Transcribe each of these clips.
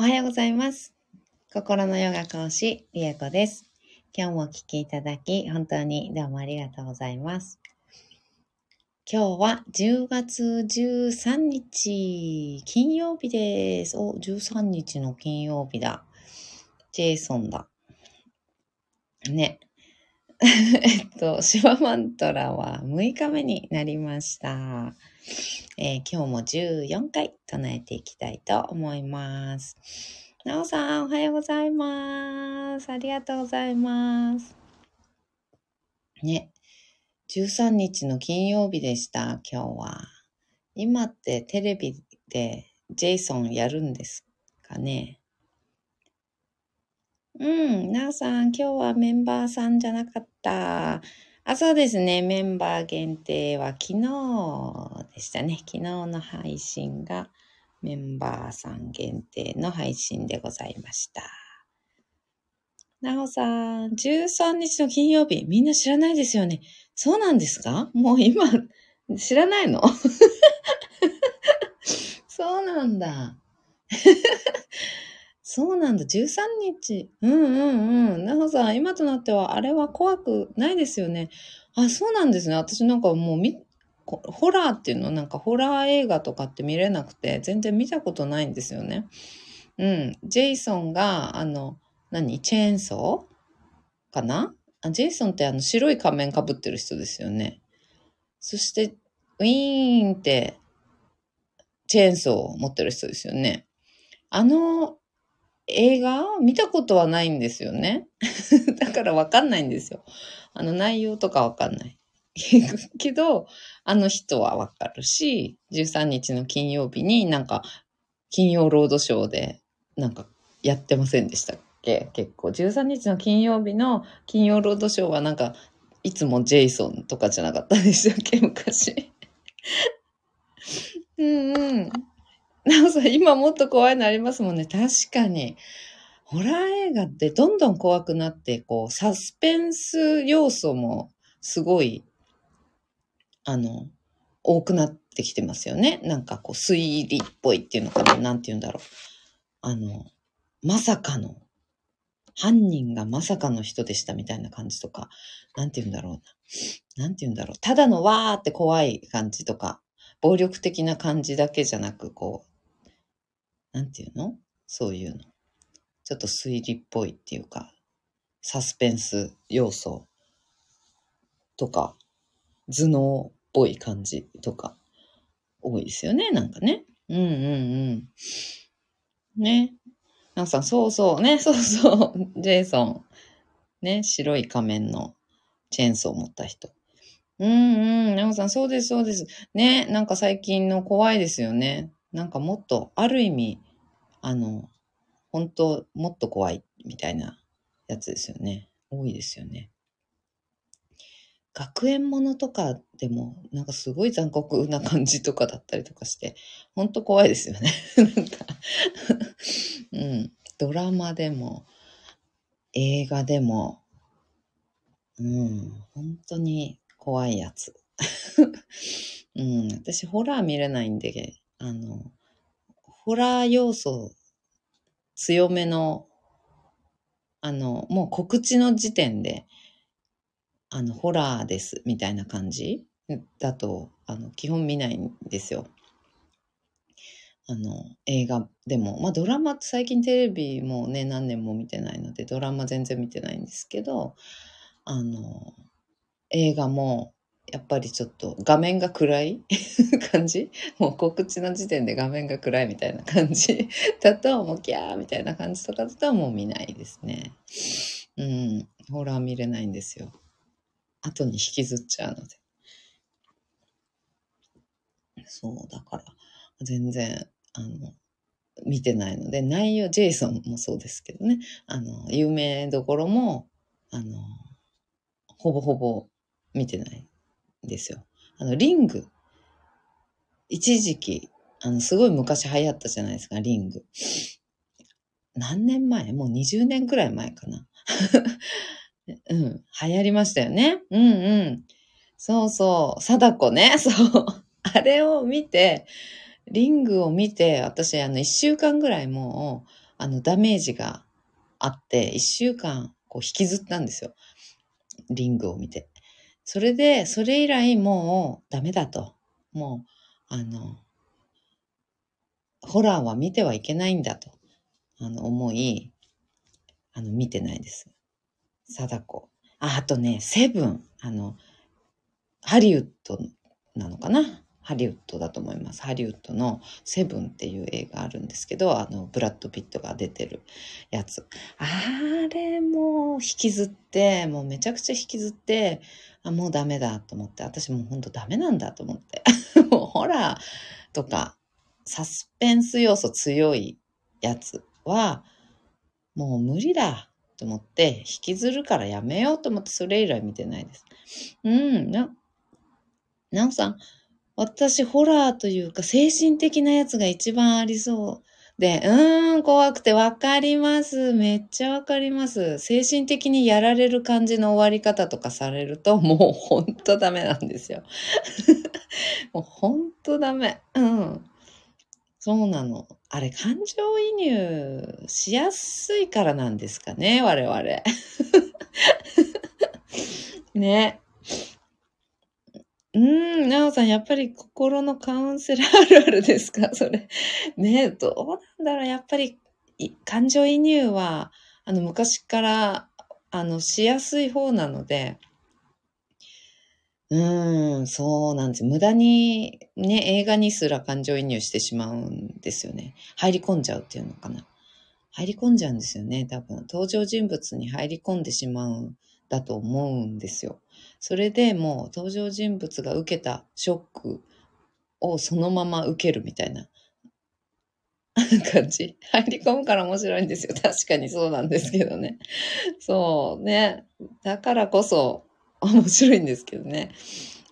おはようございます。心のヨガ講師、リエコです。今日もお聴きいただき、本当にどうもありがとうございます。今日は10月13日、金曜日です。お、13日の金曜日だ。ジェイソンだ。ね。えっと、シワマントラは6日目になりました。えー今日も14回唱えていきたいと思います。なおさん、おはようございます。ありがとうございます。ね。13日の金曜日でした、今日は。今ってテレビでジェイソンやるんですかね。うん、なおさん、今日はメンバーさんじゃなかった。あ、そうですね。メンバー限定は昨日でしたね。昨日の配信がメンバーさん限定の配信でございました。なおさん、13日の金曜日、みんな知らないですよね。そうなんですか？もう今、知らないの？そうなんだ。そうなんだ。13日。うんうんうん。なおさん、今となっては、あれは怖くないですよね。あ、そうなんですね。私なんかもうみ、ホラーっていうのなんかホラー映画とかって見れなくて、全然見たことないんですよね。うん。ジェイソンが、あの、何？チェーンソーかな？あジェイソンってあの白い仮面かぶってる人ですよね。そして、ウィーンって、チェーンソーを持ってる人ですよね。あの映画見たことはないんですよね。だからわかんないんですよ。あの内容とかわかんない。けど、あの人はわかるし、13日の金曜日になんか、金曜ロードショーでなんかやってませんでしたっけ？結構。13日の金曜日の金曜ロードショーはなんか、いつもジェイソンとかじゃなかったでしたっけ？昔。うんうん。なおさん、今もっと怖いのありますもんね。確かに。ホラー映画ってどんどん怖くなって、こう、サスペンス要素もすごい、あの、多くなってきてますよね。なんかこう、推理っぽいっていうのかな。なんて言うんだろう。あの、まさかの、犯人がまさかの人でしたみたいな感じとか、なんて言うんだろうな。なんて言うんだろう。ただのわーって怖い感じとか、暴力的な感じだけじゃなく、こう、なんていうの？そういうの。ちょっと推理っぽいっていうか、サスペンス要素とか、頭脳っぽい感じとか、多いですよね、なんかね。うんうんうん。ね。なんかさん、そうそう、ね、そうそう、ジェイソン。ね、白い仮面のチェーンソーを持った人。うんうん、なおさん、そうです、そうです。ね、なんか最近の怖いですよね。なんかもっと、ある意味、あの、本当もっと怖いみたいなやつですよね。多いですよね。学園ものとかでも、なんかすごい残酷な感じとかだったりとかして、本当怖いですよね。なんか、うん、ドラマでも、映画でも、うん、本当に怖いやつ。うん、私、ホラー見れないんで、あの、ホラー要素強めの、あの、もう告知の時点で、あの、ホラーです、みたいな感じだと、あの、基本見ないんですよ。あの、映画でも。まあ、ドラマ最近テレビもね、何年も見てないので、ドラマ全然見てないんですけど、あの、映画も、やっぱりちょっと画面が暗い 感じ？もう告知の時点で画面が暗いみたいな感じ？だと、もうキャーみたいな感じとかだともう見ないですね。うん、ホラー見れないんですよ。後に引きずっちゃうので。そう、だから、全然、あの、見てないので、内容、ジェイソンもそうですけどね、あの、有名どころも、あの、ほぼほぼ見てないですよ。あの、リング。一時期、あの、すごい昔流行ったじゃないですか、リング。何年前？もう20年くらい前かな。うん、流行りましたよね。うんうん。そうそう、貞子ね、そう。あれを見て、リングを見て、私、あの、一週間ぐらいもう、あの、ダメージがあって、一週間、こう、引きずったんですよ。リングを見て。それで、それ以来もうダメだと。もう、あの、ホラーは見てはいけないんだと、あの、思い、あの、見てないです。貞子。あ、あとね、セブン。あの、ハリウッドなのかな？ハリウッドだと思います。ハリウッドのセブンっていう映画あるんですけど、あの、ブラッド・ピットが出てるやつ。あれも引きずって、もうめちゃくちゃ引きずって、あ、もうダメだと思って、私もうほんとダメなんだと思って。もうホラーとかサスペンス要素強いやつは、もう無理だと思って、引きずるからやめようと思って、それ以来見てないです。うん、な、なおさん、私、ホラーというか、精神的なやつが一番ありそう。で、うーん、怖くてわかります。めっちゃわかります。精神的にやられる感じの終わり方とかされると、もうほんとダメなんですよ。もうほんとダメ。うん。そうなの。あれ、感情移入しやすいからなんですかね、我々。ね。うん、なおさん、やっぱり心のカウンセラーあるあるですか？それ。ね、どうなんだろうやっぱり、い感情移入は、あの、昔から、あの、しやすい方なので、うーん、そうなんです。無駄に、ね、映画にすら感情移入してしまうんですよね。入り込んじゃうっていうのかな。入り込んじゃうんですよね、多分。登場人物に入り込んでしまうんだと思うんですよ。それでもう登場人物が受けたショックをそのまま受けるみたいな感じ。入り込むから面白いんですよ。確かにそうなんですけどね。そうね。だからこそ面白いんですけどね。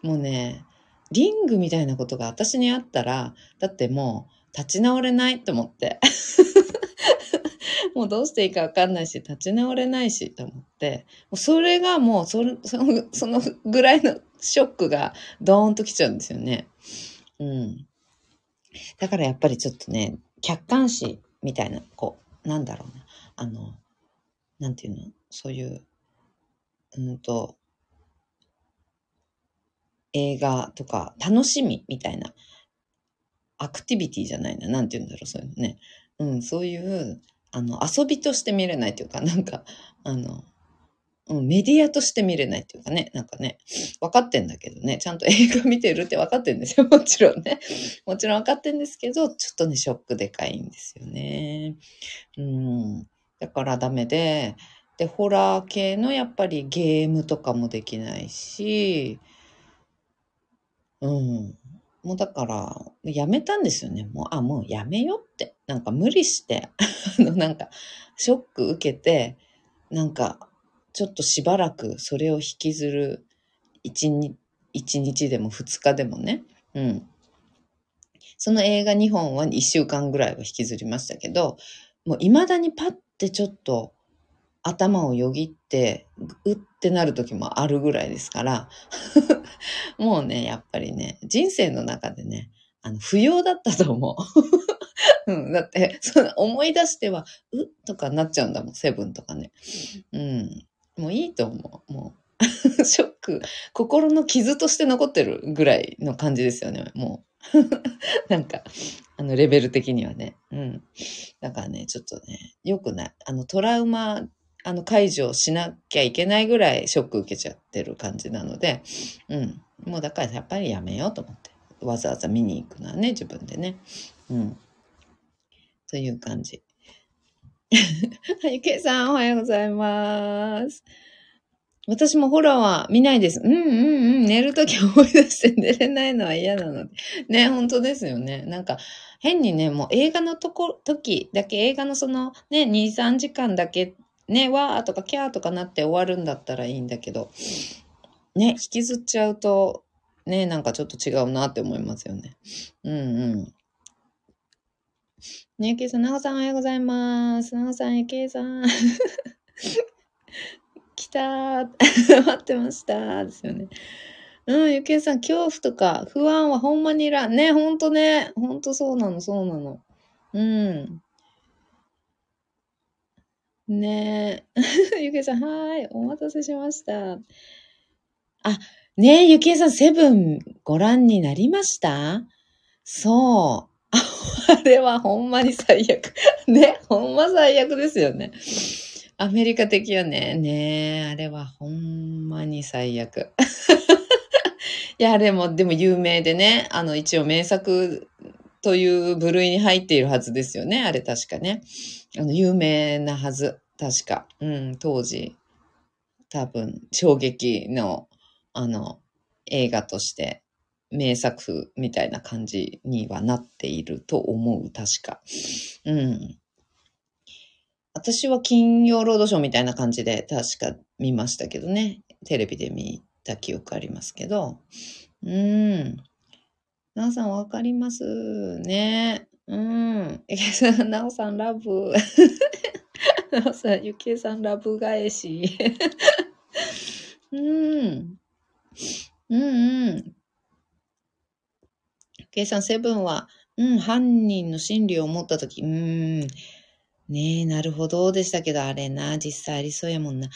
もうね、リングみたいなことが私にあったら、だってもう立ち直れないと思って。もうどうしていいかわかんないし、立ち直れないし、と思って。もうそれがもうそ、その、そのぐらいのショックがドーンと来ちゃうんですよね。うん。だからやっぱりちょっとね、客観視みたいな、こう、なんだろうな。あの、なんていうの？そういう、うんと、映画とか楽しみみたいな、アクティビティじゃないな。なんて言うんだろう、そういうのね。うん、そういう、あの、遊びとして見れないというか、なんか、あの、メディアとして見れないっていうかね、なんかね、分かってんだけどね、ちゃんと映画見てるって分かってんですよ、もちろんね。もちろん分かってんですけど、ちょっとね、ショックでかいんですよね。うん。だからダメで、で、ホラー系のやっぱりゲームとかもできないし、うん。もうだから、やめたんですよね。もう、あ、もうやめよって。なんか無理して、あの、なんか、ショック受けて、なんか、ちょっとしばらくそれを引きずる一日一日でも二日でもね。うん。その映画2本は1週間ぐらいは引きずりましたけど、もう未だにパッてちょっと頭をよぎって、うってなる時もあるぐらいですから、もうね、やっぱりね、人生の中でね、あの、不要だったと思う。うん、だって、その思い出しては、うっとかなっちゃうんだもん、セブンとかね。うん。もういいと思う。もう、ショック、心の傷として残ってるぐらいの感じですよね、もう。なんか、あの、レベル的にはね。うん。だからね、ちょっとね、良くない。あの、トラウマ、あの、解除しなきゃいけないぐらいショック受けちゃってる感じなので、うん。もうだからやっぱりやめようと思って。わざわざ見に行くのはね、自分でね。うん。という感じ。はい、けいさん、おはようございます。私もホラーは見ないです。うんうんうん。寝るとき思い出して寝れないのは嫌なので。ね、本当ですよね。なんか、変にね、もう映画のとこ、時だけ、映画のそのね、2、3時間だけ、ね、わーとかキャーとかなって終わるんだったらいいんだけど、ね、引きずっちゃうと、ね、なんかちょっと違うなって思いますよね。うんうん。ねゆけいさん、なおさんおはようございます。なおさん、ゆけいさん。来たー。待ってましたー。ですよね。うん、ゆけいさん、恐怖とか不安はほんまにいらん。ね、ほんとね。ほんとそうなの、そうなの。うん。ねえ。ゆきえさん、はーい。お待たせしました。あ、ねえ、ゆきえさん、セブンご覧になりました？そう。あれはほんまに最悪。ね、ほんま最悪ですよね。アメリカ的よね。ねえ、あれはほんまに最悪。いや、でも、でも有名でね、あの、一応名作という部類に入っているはずですよね。あれ確かね。あの、有名なはず。確か。うん、当時。多分、衝撃の、あの、映画として名作みたいな感じにはなっていると思う。確か。うん。私は金曜ロードショーみたいな感じで確か見ましたけどね。テレビで見た記憶ありますけど。うん。なおさんわかりますね。うん。なお さんラブ。なおさん、ゆきえさんラブ返し。うん。うんうん。ゆきえさん、セブンは、うん、犯人の心理を持ったとき、うん。ねえ、なるほどでしたけど、あれな、実際ありそうやもんな。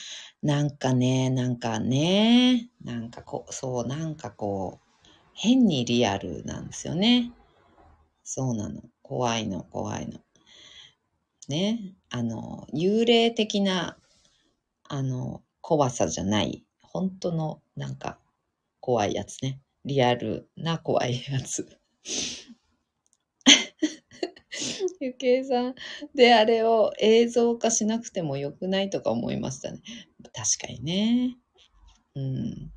なんかね、なんかね、なんかこう、そう、なんかこう、変にリアルなんですよね。そうなの。怖いの、怖いの。ね。あの、幽霊的な、あの、怖さじゃない。本当の、なんか、怖いやつね。リアルな怖いやつ。ゆきえさん。で、あれを映像化しなくてもよくないとか思いましたね。確かにね。うん。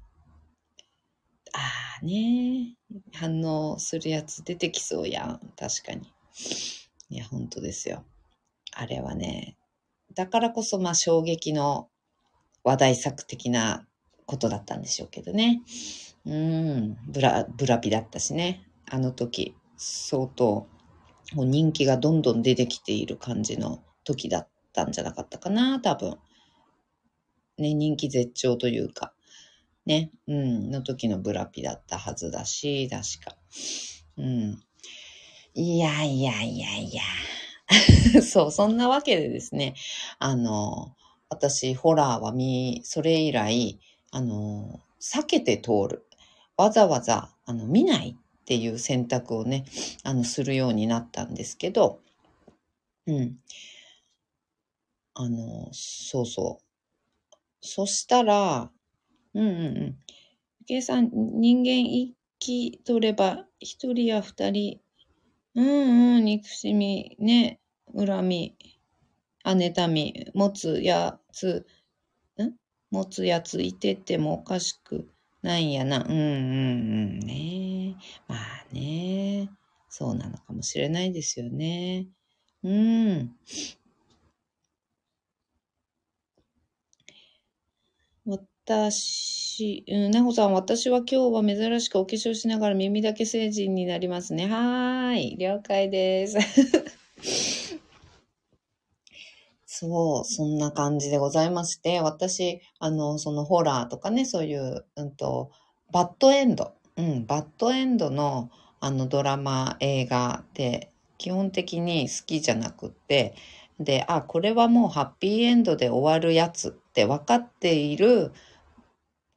ああね。反応するやつ出てきそうやん。確かに。いや、本当ですよ。あれはね。だからこそ、まあ、衝撃の話題作的なことだったんでしょうけどね。うん。ブラ、ブラピだったしね。あの時、相当、もう人気がどんどん出てきている感じの時だったんじゃなかったかな、多分。ね、人気絶頂というか、ね、うん、の時のブラピだったはずだし、確か。うん。いやいやいやいや。そう、そんなわけでですね、あの、私、ホラーは見、それ以来、あの、避けて通る。わざわざ、あの、見ないっていう選択をね、あの、するようになったんですけど、うん。あの、そうそう。そしたら、うんうんうん。計算、人間生きとれば、一人や二人、うんうん、憎しみ、ね、恨み、あ、妬み、持つやつ、ん？持つやついててもおかしくないんやな。うんうんうんね。まあね。そうなのかもしれないですよね。うん。私、うん、なほさん、私は今日は珍しくお化粧しながら耳だけ成人になりますね。はーい。了解です。そう、そんな感じでございまして、私、あの、そのホラーとかね、そういう、うんと、バッドエンド、うん、バッドエンドの、あの、ドラマ、映画って、基本的に好きじゃなくって、で、あ、これはもうハッピーエンドで終わるやつって分かっている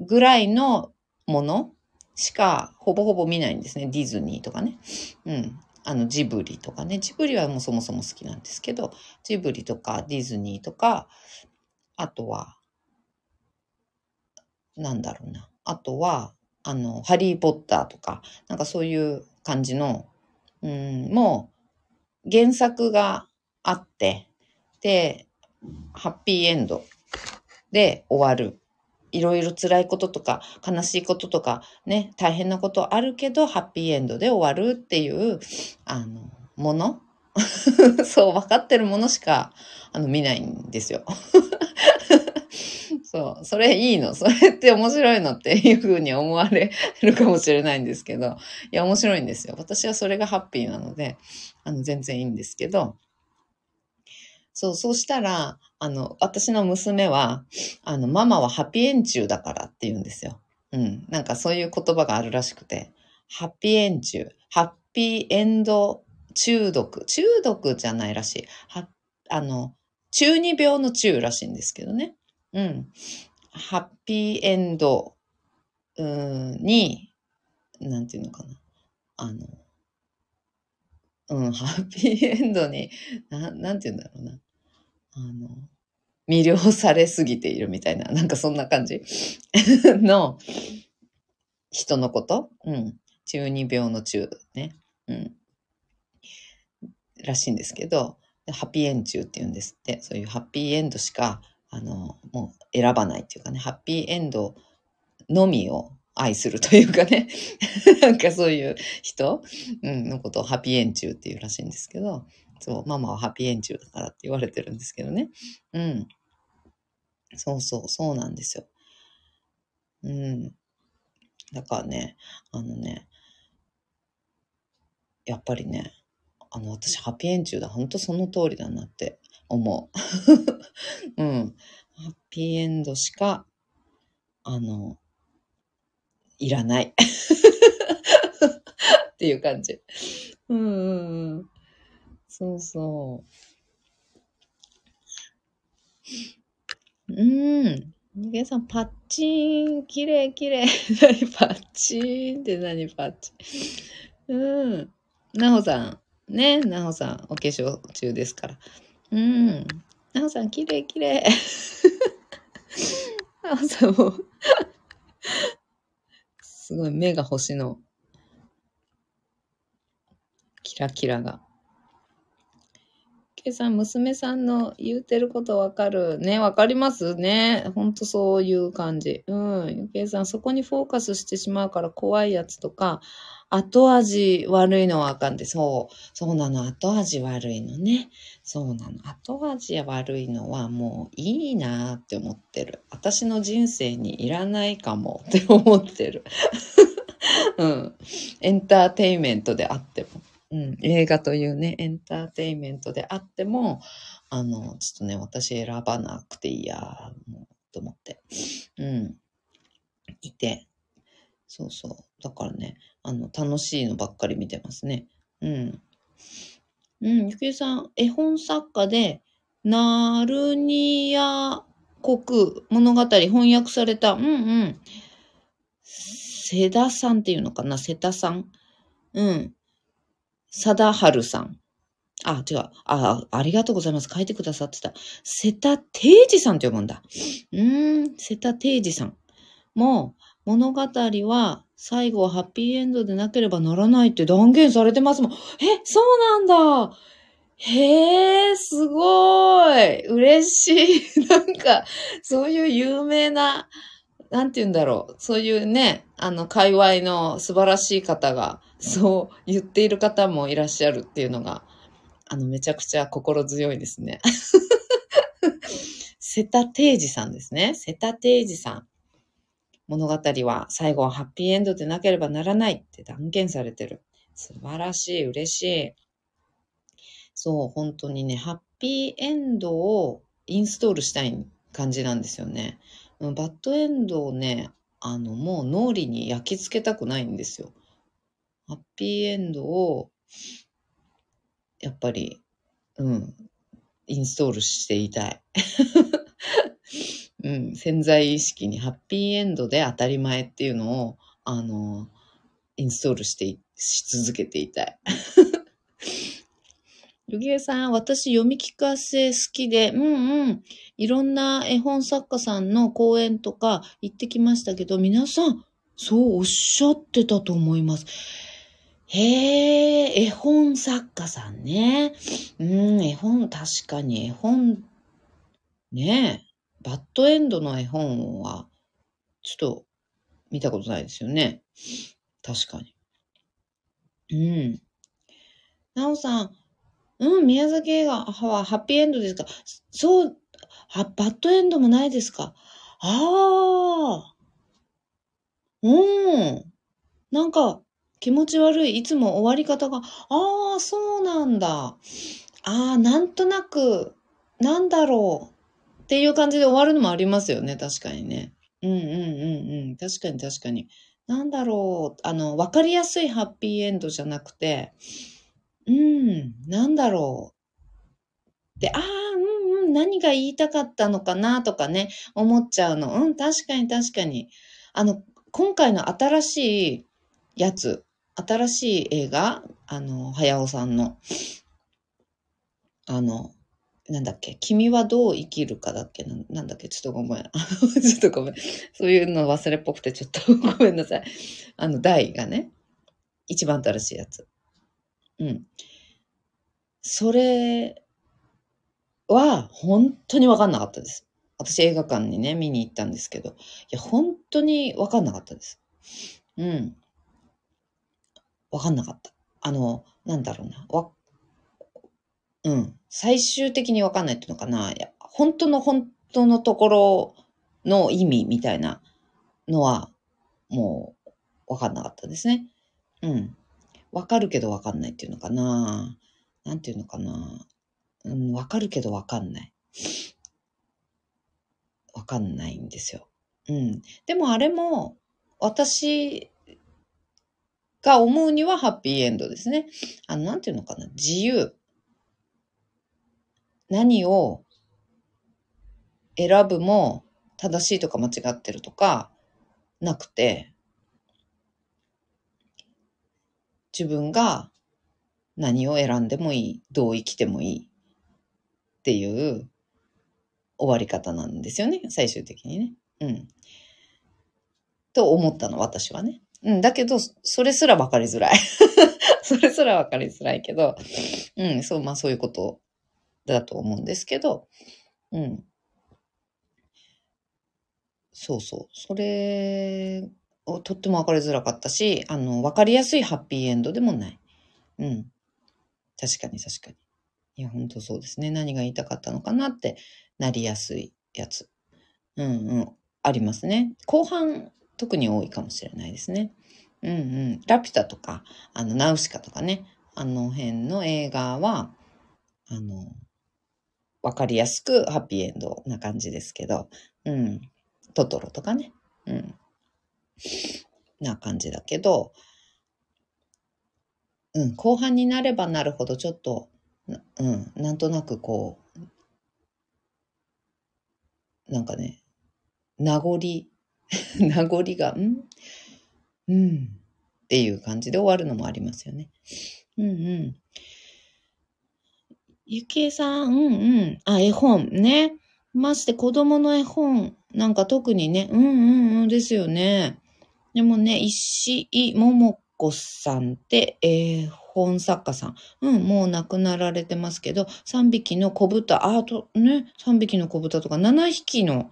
ぐらいのものしかほぼほぼ見ないんですね。ディズニーとかね。うん。あの、ジブリとかね。ジブリはもうそもそも好きなんですけど、ジブリとかディズニーとか、あとは、なんだろうな。あとは、あの、ハリーポッターとか、なんかそういう感じの、うん、もう原作があって、で、ハッピーエンドで終わる。いろいろ辛いこととか悲しいこととかね、大変なことあるけど、ハッピーエンドで終わるっていう、あの、もの？そう、分かってるものしか、あの、見ないんですよ。そう、それいいの。それって面白いのっていうふうに思われるかもしれないんですけど、いや、面白いんですよ。私はそれがハッピーなので、あの、全然いいんですけど、そう、そうしたら、あの、私の娘は、あの、ママはハッピーエンチューだからって言うんですよ。うん。なんかそういう言葉があるらしくて、ハッピーエンチュー、ハッピーエンド中毒、中毒じゃないらしい。は、あの、中二病の中らしいんですけどね。うん。ハッピーエンドに、なんていうのかな。あの、うん、ハッピーエンドに、ななんて言うんだろうな。あの、魅了されすぎているみたいな、なんかそんな感じ の人のこと？うん。中二病の中ね。うん。らしいんですけど、ハッピーエン中って言うんですって。そういうハッピーエンドしか、あの、もう選ばないっていうかね、ハッピーエンドのみを愛するというかね、なんかそういう人、うん、のことをハッピーエン中っていうらしいんですけど、そう、ママはハッピーエン中だからって言われてるんですけどね。うん。そうそう、そうなんですよ。うん。だからね、あのね、やっぱりね、あの、私、ハッピーエン中だ。本当その通りだなって思う。うん。ハッピーエンドしか、あの、いらない。っていう感じ。うんうんうん。そうそう。うん。人間さん、パッチン、きれいきれい。何パッチンって何パッチン。うん。なほさん。ね、なほさん、お化粧中ですから。うん。なほさん、きれいきれい。なほさんもすごい目が星の、キラキラが。けいさん、娘さんの言うてることわかる。ね、わかりますね。ほんとそういう感じ。うん。ゆけいさん、そこにフォーカスしてしまうから怖いやつとか、後味悪いのはあかんで、そう。そうなの。後味悪いのね。そうなの。後味悪いのはもういいなって思ってる。私の人生にいらないかも って思ってる。うん。エンターテインメントであっても。うん。映画というね、エンターテインメントであっても、あの、ちょっとね、私選ばなくていいや、もう、と思って。うん。いて。そうそう。だからね、あの、楽しいのばっかり見てますね。うん。うん、ゆきえさん、絵本作家で、ナルニア国物語翻訳された、うんうん。セダさんっていうのかなセタさん。うん。貞治さん。あ、違う。あ、ありがとうございます。書いてくださってた。瀬田定治さんって読むんだ。うーん、瀬田定治さん。もう、物語は最後はハッピーエンドでなければならないって断言されてますもん。え、そうなんだ。へえ、すごい。嬉しい。なんか、そういう有名な、なんて言うんだろう。そういうね、あの、界隈の素晴らしい方が、そう言っている方もいらっしゃるっていうのが、あの、めちゃくちゃ心強いですね。瀬田定治さんですね。瀬田定治さん。物語は最後はハッピーエンドでなければならないって断言されてる。素晴らしい、嬉しい。そう、本当にね、ハッピーエンドをインストールしたい感じなんですよね。バッドエンドをね、あの、もう脳裏に焼き付けたくないんですよ。ハッピーエンドを、やっぱり、うん、インストールしていたい。うん、潜在意識にハッピーエンドで当たり前っていうのを、あの、インストールしてし続けていたい。ヨギエさん、私読み聞かせ好きで、うんうん、いろんな絵本作家さんの講演とか行ってきましたけど、皆さん、そうおっしゃってたと思います。へえ、絵本作家さんね。うん、絵本、確かに絵本、ねえ。バッドエンドの絵本は、ちょっと見たことないですよね。確かに。うん。なおさん、うん、宮崎映画はハッピーエンドですか？そう、バッドエンドもないですか？ああ。うん。なんか、気持ち悪い。いつも終わり方が、ああ、そうなんだ。ああ、なんとなく、なんだろう。っていう感じで終わるのもありますよね。確かにね。うんうんうんうん。確かに確かに。なんだろう。あの、わかりやすいハッピーエンドじゃなくて、うん、なんだろう。で、ああ、うんうん、何が言いたかったのかなとかね、思っちゃうの。うん、確かに確かに。あの、今回の新しいやつ、新しい映画、あの、早尾さんの、あの、なんだっけ君はどう生きるかだっけ？なんだっけ？ちょっとごめん。ちょっとごめん。そういうの忘れっぽくてちょっとごめんなさい。あの、台がね。一番新しいやつ。うん。それは本当にわかんなかったです。私映画館にね、見に行ったんですけど、いや、本当にわかんなかったです。うん。わかんなかった。あの、なんだろうな。わ、うん。最終的にわかんないっていうのかな。いや、本当の本当のところの意味みたいなのは、もう、わかんなかったですね。うん。わかるけどわかんないっていうのかな。なんていうのかな。うん、わかるけどわかんない。わかんないんですよ。うん。でもあれも、私が思うにはハッピーエンドですね。あの、なんていうのかな。自由。何を選ぶも正しいとか間違ってるとかなくて、自分が何を選んでもいい、どう生きてもいいっていう終わり方なんですよね、最終的にね。うん。と思ったの、私はね。うん、だけど、それすら分かりづらい。それすら分かりづらいけど、うん、そう、まあそういうことだと思うんですけど、うん。そうそう。それとっても分かりづらかったし、あの、分かりやすいハッピーエンドでもない。うん。確かに確かに。いや、本当そうですね。何が言いたかったのかなってなりやすいやつ。うんうん。ありますね。後半、特に多いかもしれないですね。うんうん。ラピュタとか、あの、ナウシカとかね。あの辺の映画は、あの、わかりやすくハッピーエンドな感じですけど、うん。トトロとかね。うん。な感じだけど、うん、後半になればなるほどちょっと、うん、なんとなくこう、なんかね、名残、名残が、んうん、っていう感じで終わるのもありますよね。うんうん。ゆきえさん、うんうん。あ、絵本ね。まして子供の絵本なんか特にね、うんうんうんですよね。でもね、石井桃子さんって絵本作家さん。うん、もう亡くなられてますけど、3匹の子豚、あとね、3匹の子豚とか、7匹の、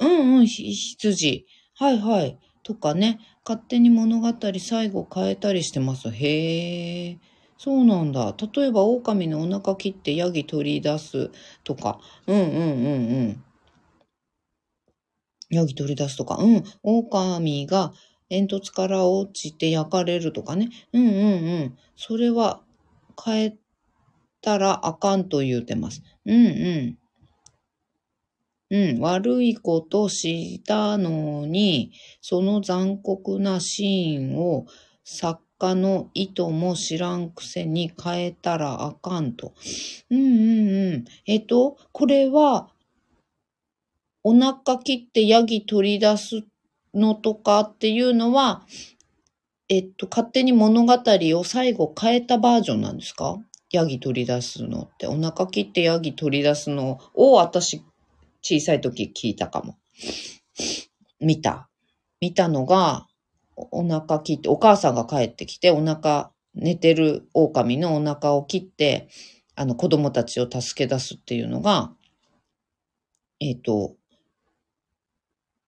うんうん、羊。はいはい。とかね、勝手に物語最後変えたりしてます。へえ。そうなんだ。例えば、狼のお腹切ってヤギ取り出すとか。うんうんうんうん。ヤギ取り出すとか。うん。狼が煙突から落ちて焼かれるとかね。うんうんうん。それは変えたらあかんと言うてます。うんうん。うん、悪いことしたのに、その残酷なシーンを作家の意図も知らんくせに変えたらあかんと。うんうんうん。えっと、これは、お腹切ってヤギ取り出すのとかっていうのは、えっと、勝手に物語を最後変えたバージョンなんですか？ヤギ取り出すのって。お腹切ってヤギ取り出すのを私、小さい時聞いたかも。見た。見たのが、お腹切って、お母さんが帰ってきて、お腹、寝てる狼のお腹を切って、あの子供たちを助け出すっていうのが、えっ、ー、と、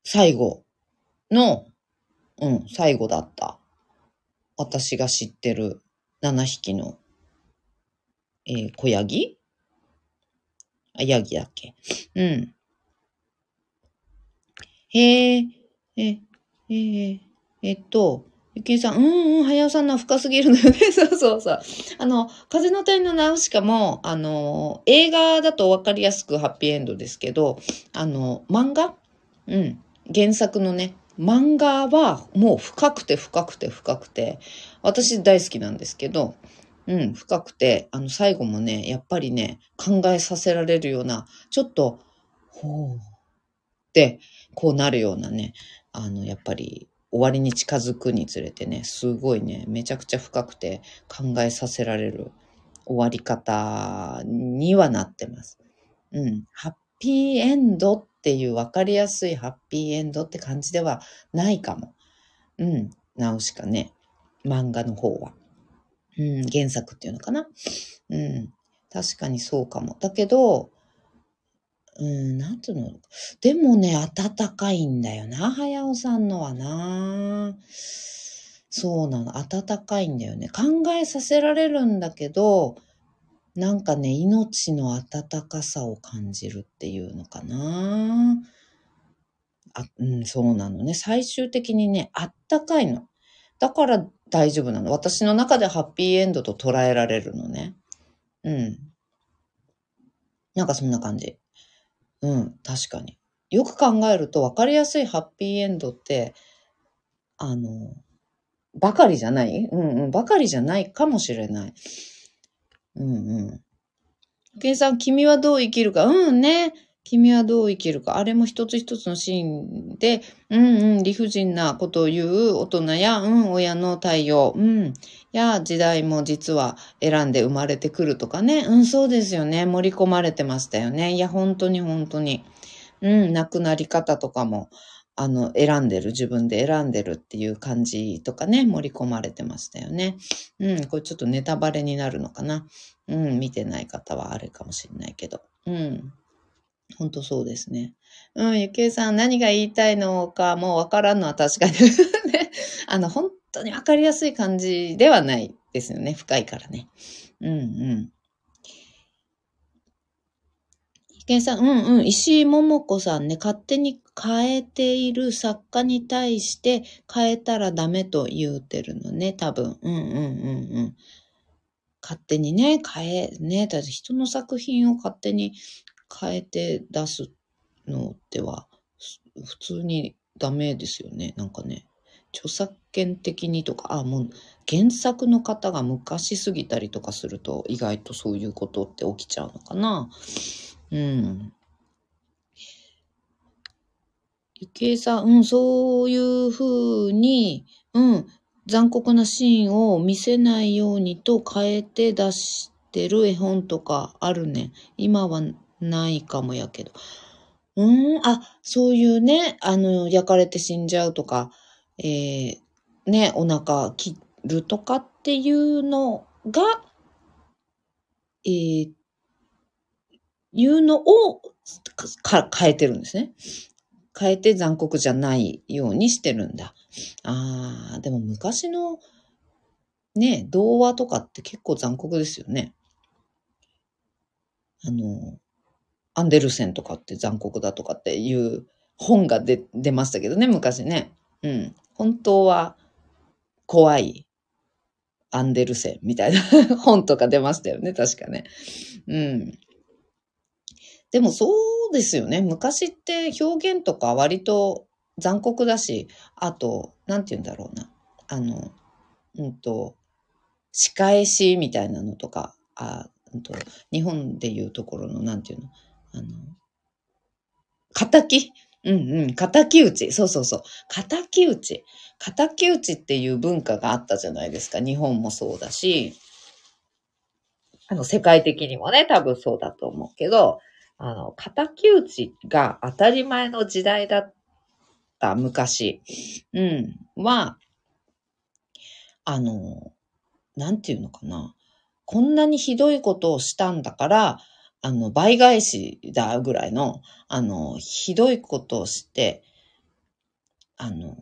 最後の、うん、最後だった。私が知ってる7匹の、えー、小ヤギ？あ、ヤギだっけ？うん。へえ、え、えー、えっと、ゆきえさん、うんうん、はやおさんの深すぎるのよね。そうそうそう。あの、風の谷のナウシカも、あの、映画だとわかりやすくハッピーエンドですけど、あの、漫画？うん。原作のね、漫画はもう深くて深くて深くて、私大好きなんですけど、うん、深くて、あの、最後もね、やっぱりね、考えさせられるような、ちょっと、ほう、って、こうなるようなね、あの、やっぱり、終わりに近づくにつれてね、すごいね、めちゃくちゃ深くて考えさせられる終わり方にはなってます。うん。ハッピーエンドっっていう分かりやすいハッピーエンドって感じではないかも。うん。ナウシカね。漫画の方は。うん。原作っていうのかな。うん。確かにそうかも。だけど、うん、なんていうの？でもね、暖かいんだよな、早尾さんのはな。そうなの、暖かいんだよね。考えさせられるんだけど、なんかね、命の温かさを感じるっていうのかな。あ、うん、そうなのね。最終的にね、あったかいの。だから大丈夫なの。私の中でハッピーエンドと捉えられるのね。うん。なんかそんな感じ。うん、確かに。よく考えると分かりやすいハッピーエンドって、あの、ばかりじゃない？うんうん、ばかりじゃないかもしれない。うんうん。ケンさん、君はどう生きるか？うんね。君はどう生きるか？あれも一つ一つのシーンで、うんうん、理不尽なことを言う大人や、うん、親の対応、うん、や、時代も実は選んで生まれてくるとかね。うん、そうですよね。盛り込まれてましたよね。いや、本当に本当に。うん、亡くなり方とかも、あの、選んでる、自分で選んでるっていう感じとかね、盛り込まれてましたよね。うん、これちょっとネタバレになるのかな。うん、見てない方はあれかもしれないけど。うん。本当そうですね。うん、ゆきえさん何が言いたいのかもうわからんのは確かにね。あの、本当にわかりやすい感じではないですよね。深いからね。うんうん。ゆきえさん、うんうん。石井桃子さんね、勝手に変えている作家に対して変えたらダメと言うてるのね、多分。うんうんうんうん。勝手にね、変え、ね、だって人の作品を勝手に変えて出すのでは、普通にダメですよね。なんかね、著作権的にとか、あ、もう原作の方が昔すぎたりとかすると、意外とそういうことって起きちゃうのかな。うん。ゆきえさん、うん、そういうふうに、うん、残酷なシーンを見せないようにと変えて出してる絵本とかあるね。今はないかもやけど。うん、あ、そういうね、あの、焼かれて死んじゃうとか、えー、ね、お腹切るとかっていうのが、えー、いうのを変えてるんですね。変えて残酷じゃないようにしてるんだ。ああ、でも昔のね、童話とかって結構残酷ですよね。あの、アンデルセンとかって残酷だとかっていう本が出出ましたけどね、昔ね。うん。本当は怖いアンデルセンみたいな 本とか出ましたよね、確かね。うん。でもそうですよね。昔って表現とか割と残酷だし、あと、なんて言うんだろうな。あの、うんと、仕返しみたいなのとか、あうんと日本でいうところの、なんていうの、あの、仇？うんうん、仇討ち。そうそうそう。仇討ち。仇討ちっていう文化があったじゃないですか。日本もそうだし、あの、世界的にもね、多分そうだと思うけど、あの、仇討ちが当たり前の時代だった昔、うん、は、あの、なんていうのかな。こんなにひどいことをしたんだから、あの、倍返しだぐらいの、あの、ひどいことをして、あの、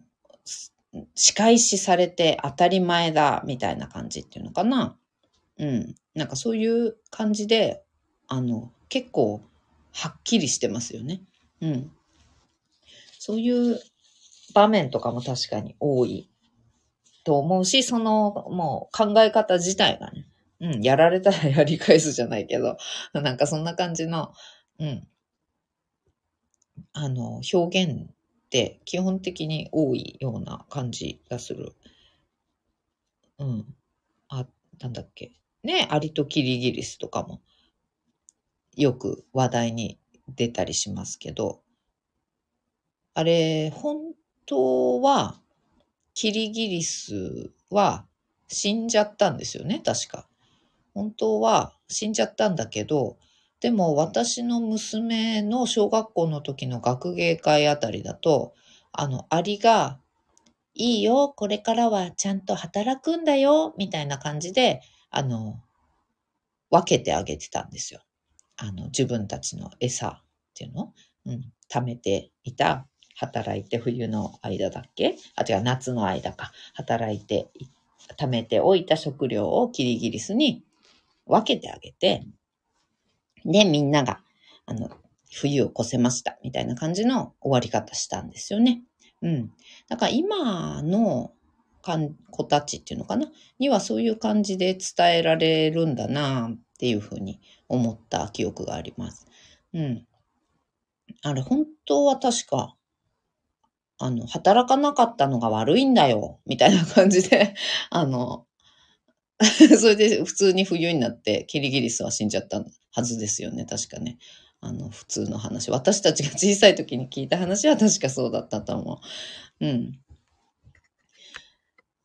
仕返しされて当たり前だ、みたいな感じっていうのかな。うん。なんかそういう感じで、あの、結構、はっきりしてますよね。うん。そういう場面とかも確かに多いと思うし、その、もう考え方自体がね、うん、やられたらやり返すじゃないけど、なんかそんな感じの、うん、あの、表現って基本的に多いような感じがする。うん。あ、なんだっけ。ね、アリとキリギリスとかもよく話題に出たりしますけど、あれ、本当は、キリギリスは死んじゃったんですよね、確か。本当は死んじゃったんだけど、でも私の娘の小学校の時の学芸会あたりだと、あの、アリが、いいよ、これからはちゃんと働くんだよ、みたいな感じで、あの、分けてあげてたんですよ。あの、自分たちの餌っていうの？うん、貯めていた、働いて冬の間だっけ？あ、違う、夏の間か。働いて、貯めておいた食料をキリギリスに分けてあげて、で、みんなが、あの、冬を越せました、みたいな感じの終わり方したんですよね。うん。だから今のかん子たちっていうのかな？にはそういう感じで伝えられるんだなっていうふうに思った記憶があります。うん。あれ、本当は確か、あの、働かなかったのが悪いんだよ、みたいな感じで、あの、それで普通に冬になってキリギリスは死んじゃったはずですよね、確かね。あの、普通の話。私たちが小さい時に聞いた話は確かそうだったと思う。うん。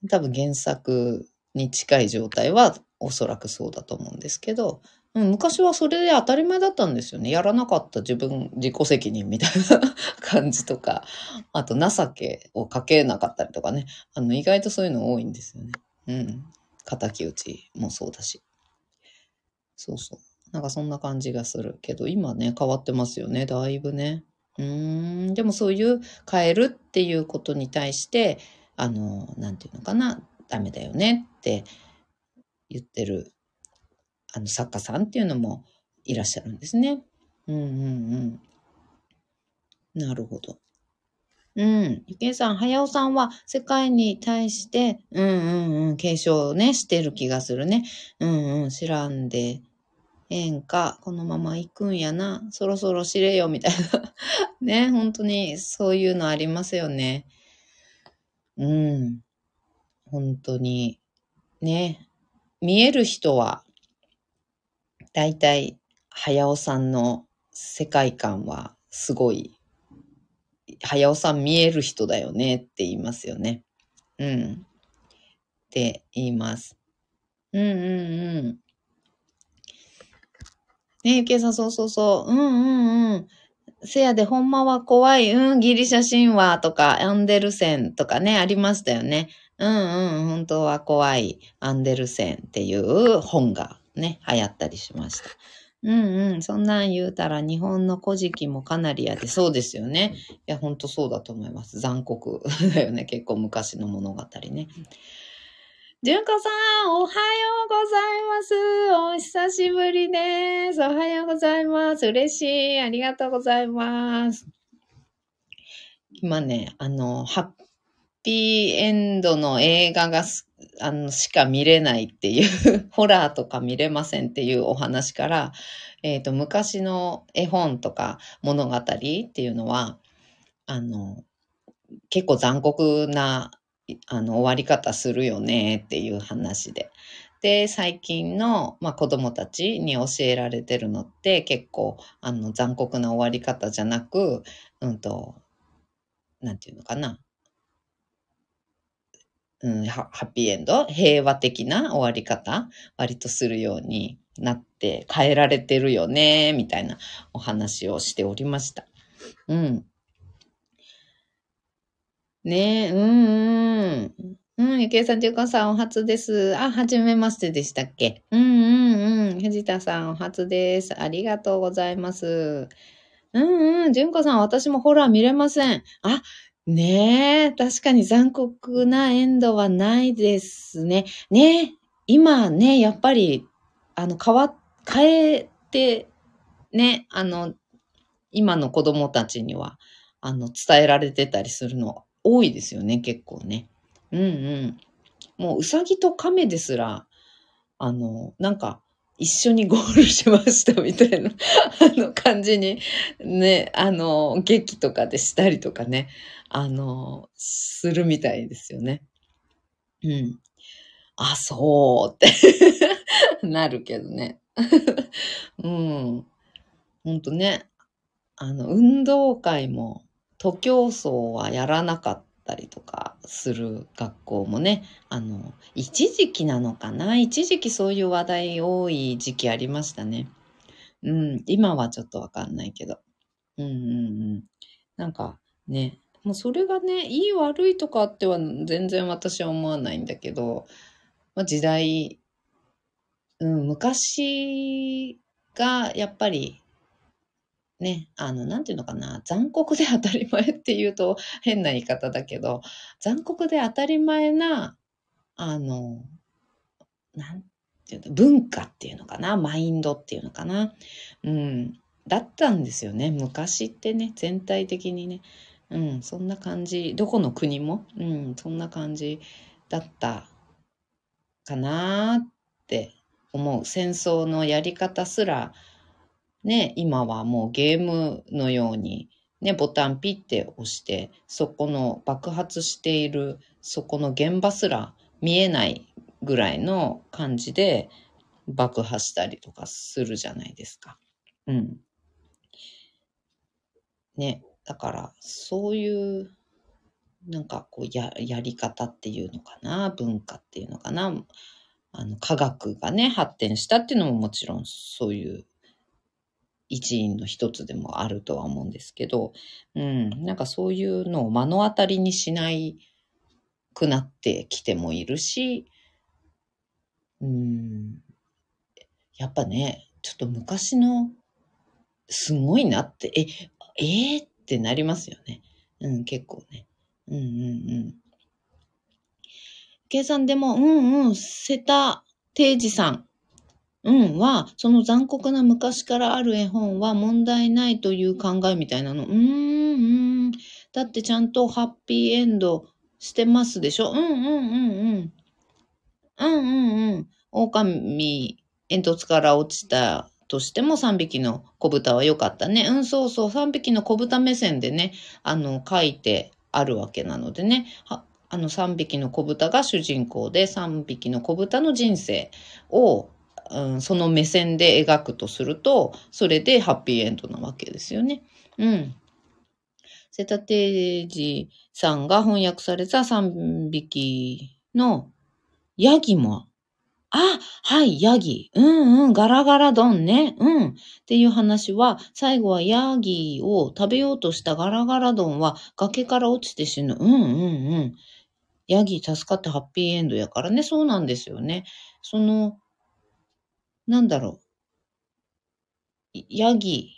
多分原作に近い状態はおそらくそうだと思うんですけど、うん、昔はそれで当たり前だったんですよね。やらなかった自分、自己責任みたいな感じとか、あと情けをかけなかったりとかね。あの、意外とそういうの多いんですよね。うん。敵討ちもそうだし。そうそう。なんかそんな感じがするけど、今ね、変わってますよね、だいぶね。うーん、でもそういう変えるっていうことに対して、あの、なんていうのかな、ダメだよねって言ってる、あの、作家さんっていうのもいらっしゃるんですね。うんうんうん。なるほど。うん。ゆけいさん、はやおさんは世界に対して、うんうんうん、継承をね、してる気がするね。うんうん、知らんでええんか、このまま行くんやな、そろそろ知れよ、みたいな。ね、本当にそういうのありますよね。うん。本当に。ね。見える人は、だいたい、早尾さんの世界観はすごい、早尾さん見える人だよねって言いますよね。うん。って言います。うんうんうん。ねゆけいさん、そうそうそう。うんうんうん。せやで、ほんまは怖い。うん、ギリシャ神話とか、アンデルセンとかね、ありましたよね。うんうん、本当は怖い。アンデルセンっていう本がね、流行ったりしました。うんうん。そんなん言うたら日本の古事記もかなりやで、そうですよね。いや、ほんとそうだと思います。残酷だよね。結構昔の物語ね。純子さん、おはようございます。お久しぶりです。おはようございます。嬉しい。ありがとうございます。今ね、あの、ハッピーエンドの映画があの、しか見れないっていう ホラーとか見れませんっていうお話から、えっ、ー、と、昔の絵本とか物語っていうのは、あの、結構残酷なあの、終わり方するよねっていう話で。で、最近の、まあ、子供たちに教えられてるのって結構、あの、残酷な終わり方じゃなく、うんと、なんていうのかな。うん、ハッピーエンド？平和的な終わり方？割とするようになって変えられてるよね、みたいなお話をしておりました。うん。ねえ、うんうん。うん、ゆきえさん、じゅうこさん、お初です。あ、はじめましてでしたっけ？うんうんうん。藤田さん、お初です。ありがとうございます。うんうん、じゅんこさん、私もホラー見れません。あ、ねえ、確かに残酷なエンドはないですね。ねえ、今ね、やっぱり、あの、変わ、変えて、ね、あの、今の子供たちには、あの、伝えられてたりするの多いですよね、結構ね。うんうん。もう、うさぎと亀ですら、あの、なんか、一緒にゴールしましたみたいな、あの感じに、ね、あの、劇とかでしたりとかね、あの、するみたいですよね。うん。あ、そうって なるけどね。うん。ほんとね。あの、運動会も、徒競走はやらなかったりとかする学校もね、あの、一時期なのかな？一時期そういう話題多い時期ありましたね。うん、今はちょっとわかんないけど。うんうんうん。なんかね、もうそれがね、いい悪いとかっては全然私は思わないんだけど、まあ、時代、うん、昔がやっぱりね、あの、なんていうのかな、残酷で当たり前っていうと変な言い方だけど、残酷で当たり前な、あの、なんていうの、文化っていうのかな、マインドっていうのかな、うん、だったんですよね、昔ってね、全体的にね。うん、そんな感じ、どこの国も、うん、そんな感じだったかなって思う。戦争のやり方すら、ね、今はもうゲームのように、ね、ボタンピッて押して、そこの爆発している、そこの現場すら見えないぐらいの感じで爆破したりとかするじゃないですか。うん。ね、だから、そういう、なんかこうや、やり方っていうのかな、文化っていうのかな、あの、科学がね、発展したっていうのももちろんそういう一因の一つでもあるとは思うんですけど、うん、なんかそういうのを目の当たりにしないくなってきてもいるし、うん、やっぱね、ちょっと昔のすごいなって、え、えー、ってなりますよね。うん、結構ね。うんうんうん。計算でも、うんうん、瀬田定治さん。うんは、その残酷な昔からある絵本は問題ないという考えみたいなの。うーん、うん。だってちゃんとハッピーエンドしてますでしょ？うんうんうんうん。うんうんうん。狼、煙突から落ちたとしても3匹の子豚は良かったね。うん、そうそう。3匹の子豚目線でね、あの、書いてあるわけなのでね。はあの3匹の子豚が主人公で3匹の子豚の人生をうん、その目線で描くとすると、それでハッピーエンドなわけですよね。うん。瀬田定治さんが翻訳された3匹のヤギも、あ、はい、ヤギ。うんうん、ガラガラドンね。うん。っていう話は、最後はヤギを食べようとしたガラガラドンは崖から落ちて死ぬ。うんうんうん。ヤギ助かってハッピーエンドやからね。そうなんですよね。その、なんだろう。ヤギ。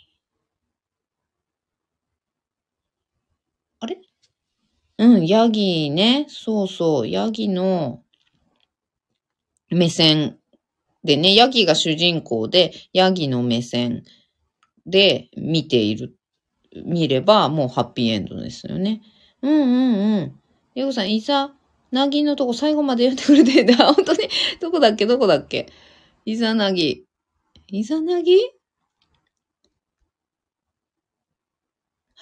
あれ？うん、ヤギね。そうそう。ヤギの目線でね、ヤギが主人公で、ヤギの目線で見ている、見ればもうハッピーエンドですよね。うんうんうん。ヤゴさん、いざ、なぎのとこ最後まで言ってくれて。本当に、どこだっけ？どこだっけ？イザナギ。イザナギ？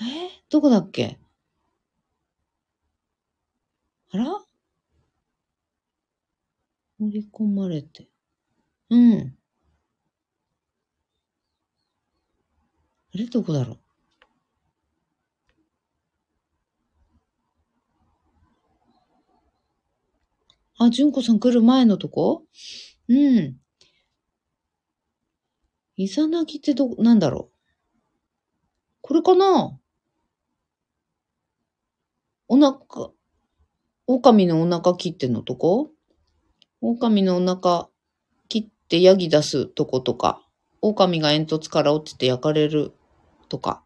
え？どこだっけ？あら？盛り込まれて。うん。あれ？どこだろう？あ、純子さん来る前のとこ？うん。イザナギってど、なんだろう？これかな？お腹、狼のお腹切ってのとこ？狼のお腹切ってヤギ出すとことか、狼が煙突から落ちて焼かれるとか、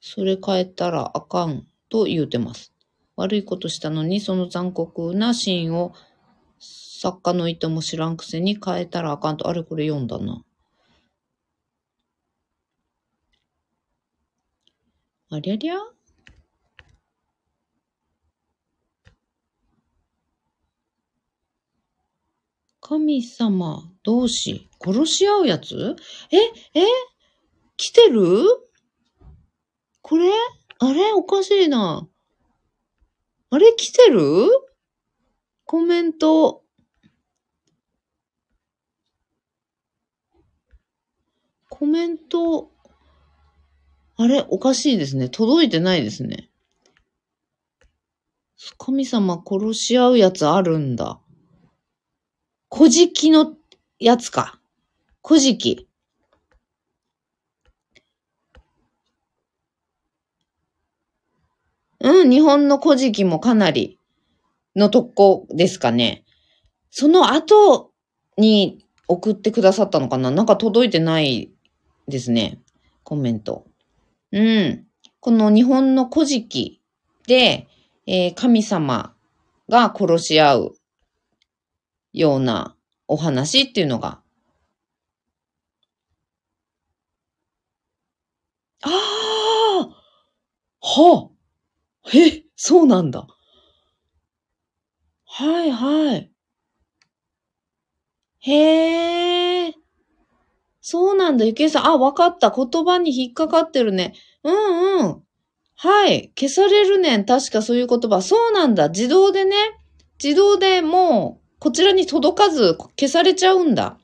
それ変えたらあかんと言うてます。悪いことしたのにその残酷なシーンを作家の意図も知らんくせに変えたらあかんと、あれこれ読んだな。ありゃりゃ？神様同士殺し合うやつ？ええ？来てる？これ？あれ？おかしいな。あれ？来てる？コメント。コメント。あれおかしいですね。届いてないですね。神様殺し合うやつあるんだ。古事記のやつか。古事記。うん、日本の古事記もかなりのとこですかね。その後に送ってくださったのかななんか届いてないですね。コメント。うん。この日本の古事記で、えー、神様が殺し合うようなお話っていうのが。ああはあえ、そうなんだ。はいはい。へえ。そうなんだ、ゆきえさん。あ、わかった。言葉に引っかかってるね。うんうん。はい。消されるねん。確かそういう言葉。そうなんだ。自動でね。自動でもう、こちらに届かず消されちゃうんだ。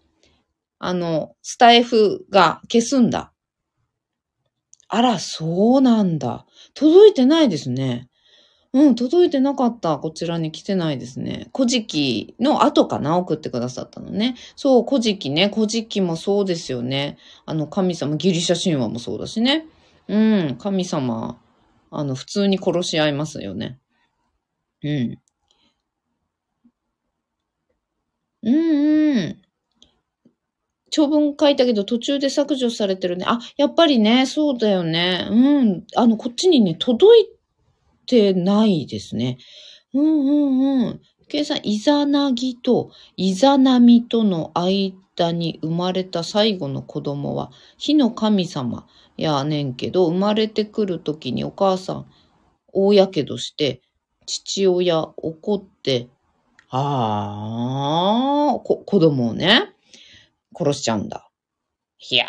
あの、スタイフが消すんだ。あら、そうなんだ。届いてないですね。うん、届いてなかった。こちらに来てないですね。古事記の後かな？送ってくださったのね。そう、古事記ね。古事記もそうですよね。あの、神様、ギリシャ神話もそうだしね。うん、神様、あの、普通に殺し合いますよね。うん。うんうん。長文書いたけど途中で削除されてるね。あ、やっぱりね、そうだよね。うん。あの、こっちにね、届いってないですね。うんうんうん。計算、イザナギとイザナミとの間に生まれた最後の子供は、火の神様やねんけど、生まれてくるときにお母さん、大やけどして、父親怒って、ああ、こ、子供をね、殺しちゃうんだ。いや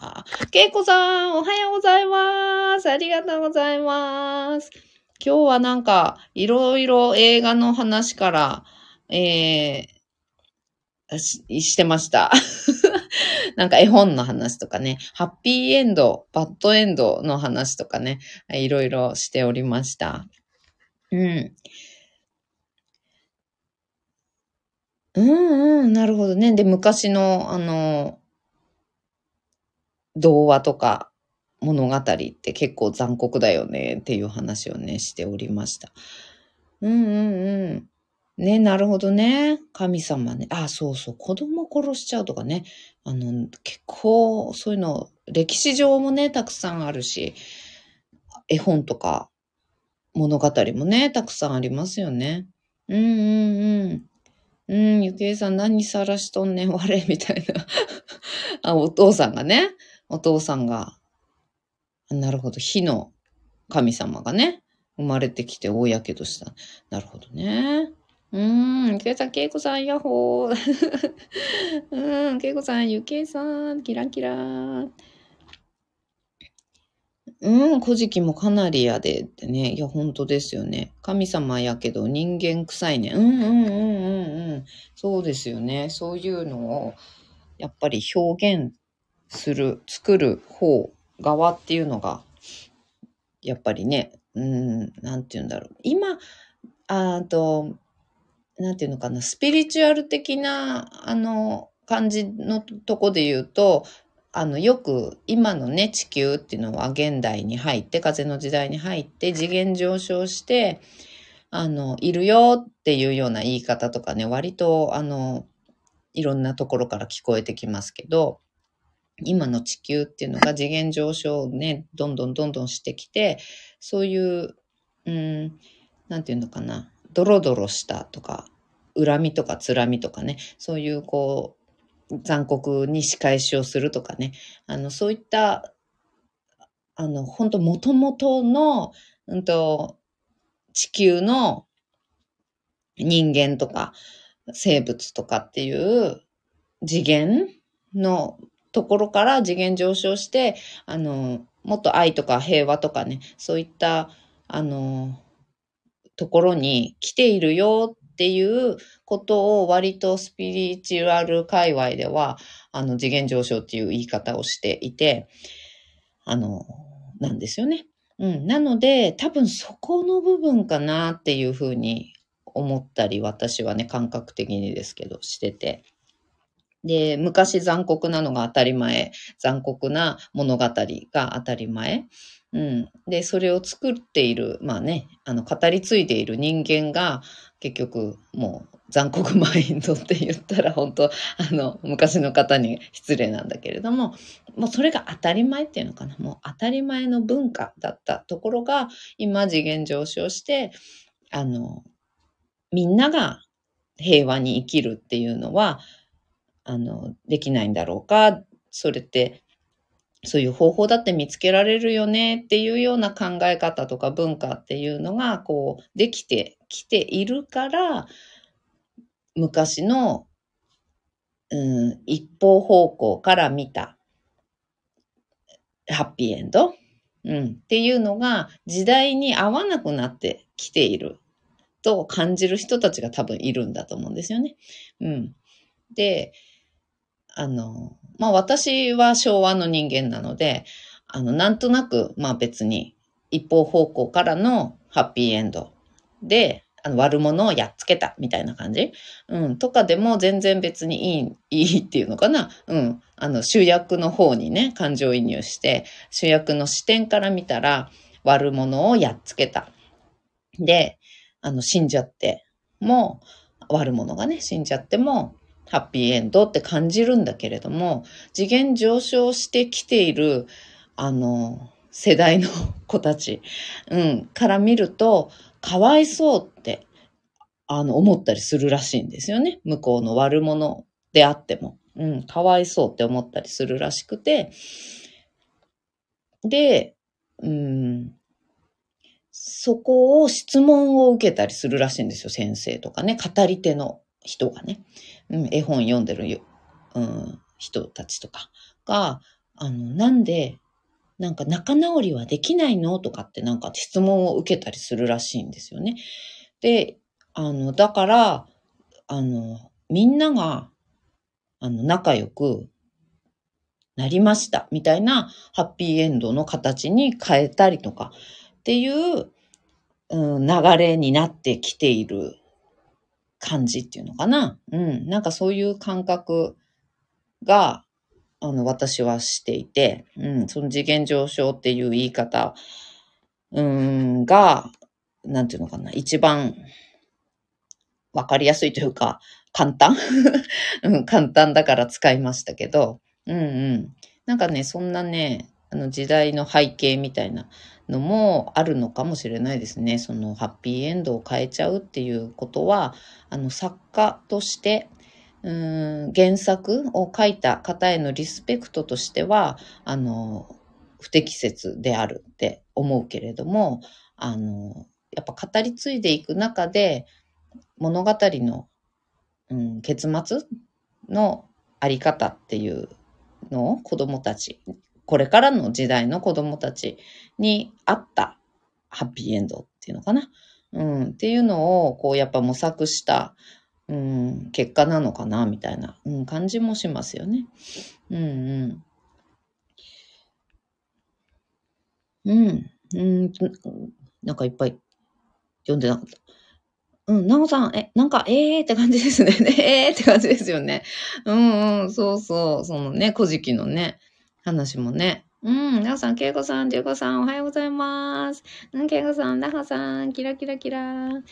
ー。けいこさん、おはようございます。ありがとうございます。今日はなんか、いろいろ映画の話から、えー、ししてました。なんか絵本の話とかね、ハッピーエンド、バッドエンドの話とかね、いろいろしておりました。うん。うんうん、なるほどね。で、昔の、あの、童話とか、物語って結構残酷だよねっていう話をね、しておりました。うんうんうん。ね、なるほどね。神様ね。あ、そうそう。子供殺しちゃうとかね。あの、結構そういうの、歴史上もね、たくさんあるし、絵本とか物語もね、たくさんありますよね。うんうんうん。うん、ゆきえさん何さらしとんねん、我みたいな。あ、お父さんがね、お父さんがなるほど。火の神様がね、生まれてきて大やけどした。なるほどね。うーん、けいさん、けいこさん、ヤッホー。うん、けいこさん、ゆけいさん、キラキラうん、古事記もかなりやでってね。いや、本当ですよね。神様やけど人間臭いね。うんうんうんうんうん。そうですよね。そういうのを、やっぱり表現する、作る方側っていうのが、やっぱりね、うん、なんて言うんだろう。今、あと、なんていうのかな、スピリチュアル的な、あの、感じのとこで言うと、あの、よく今のね、地球っていうのは現代に入って、風の時代に入って次元上昇して、あの、いるよっていうような言い方とかね、割と、あの、いろんなところから聞こえてきますけど、今の地球っていうのが次元上昇をね、どんどんどんどんしてきて、そういう、うん、なんていうのかな、ドロドロしたとか、恨みとかつらみとかね、そういうこう、残酷に仕返しをするとかね、あの、そういった、あの、本当もともとの、うんと、地球の人間とか生物とかっていう次元のところから次元上昇して、あの、もっと愛とか平和とかね、そういった、あの、ところに来ているよっていうことを割とスピリチュアル界隈では、あの、次元上昇っていう言い方をしていて、あの、なんですよね。うん。なので、多分そこの部分かなっていうふうに思ったり、私はね、感覚的にですけど、してて。で、昔残酷なのが当たり前、残酷な物語が当たり前。うん。で、それを作っている、まあね、あの、語り継いでいる人間が、結局、もう、残酷マインドって言ったら、本当あの、昔の方に失礼なんだけれども、もうそれが当たり前っていうのかな。もう当たり前の文化だったところが、今次元上昇して、あの、みんなが平和に生きるっていうのは、あの、できないんだろうか。それってそういう方法だって見つけられるよねっていうような考え方とか文化っていうのがこうできてきているから昔の、うん、一方方向から見たハッピーエンド、うん、っていうのが時代に合わなくなってきていると感じる人たちが多分いるんだと思うんですよね。うん、で、あの、まあ私は昭和の人間なので、あの、なんとなく、まあ別に一方方向からのハッピーエンドで、あの悪者をやっつけたみたいな感じうん。とかでも全然別にいい、いいっていうのかなうん。あの、主役の方にね、感情移入して、主役の視点から見たら悪者をやっつけた。で、あの、死んじゃっても、悪者がね、死んじゃっても、ハッピーエンドって感じるんだけれども、次元上昇してきている、あの、世代の子たち、うん、から見ると、かわいそうって、あの、思ったりするらしいんですよね。向こうの悪者であっても。うん、かわいそうって思ったりするらしくて、で、うん、そこを質問を受けたりするらしいんですよ、先生とかね、語り手の人がね。うん、絵本読んでるよ、うん、人たちとかが、あの、なんで、なんか仲直りはできないのとかってなんか質問を受けたりするらしいんですよね。で、あの、だから、あの、みんなが、あの、仲良くなりました、みたいなハッピーエンドの形に変えたりとかっていう、うん、流れになってきている感じっていうのかな。うん。なんかそういう感覚が、あの、私はしていて、うん。その次元上昇っていう言い方、うん、が、なんていうのかな。一番わかりやすいというか、簡単？うん、簡単だから使いましたけど、うんうん。なんかね、そんなね、あの時代の背景みたいなのもあるのかもしれないですね。そのハッピーエンドを変えちゃうっていうことは、あの作家として、うん原作を書いた方へのリスペクトとしては、あの、不適切であるって思うけれども、あの、やっぱ語り継いでいく中で、物語の、うん、結末のあり方っていうのを子供たちこれからの時代の子供たちに合ったハッピーエンドっていうのかな。うん、っていうのを、こう、やっぱ模索した、うん、結果なのかな、みたいな、うん、感じもしますよね。うん、うん。うん、うん、なんかいっぱい読んでなかった。うん、なおさん、え、なんか、ええー、って感じですね。ええ、って感じですよね。うんうん、そうそう、そのね、古事記のね、話もね。うん、なおさん、けいこさん、じゅうこさん、おはようございます。うん、けいこさん、なほさん、キラキラキラ。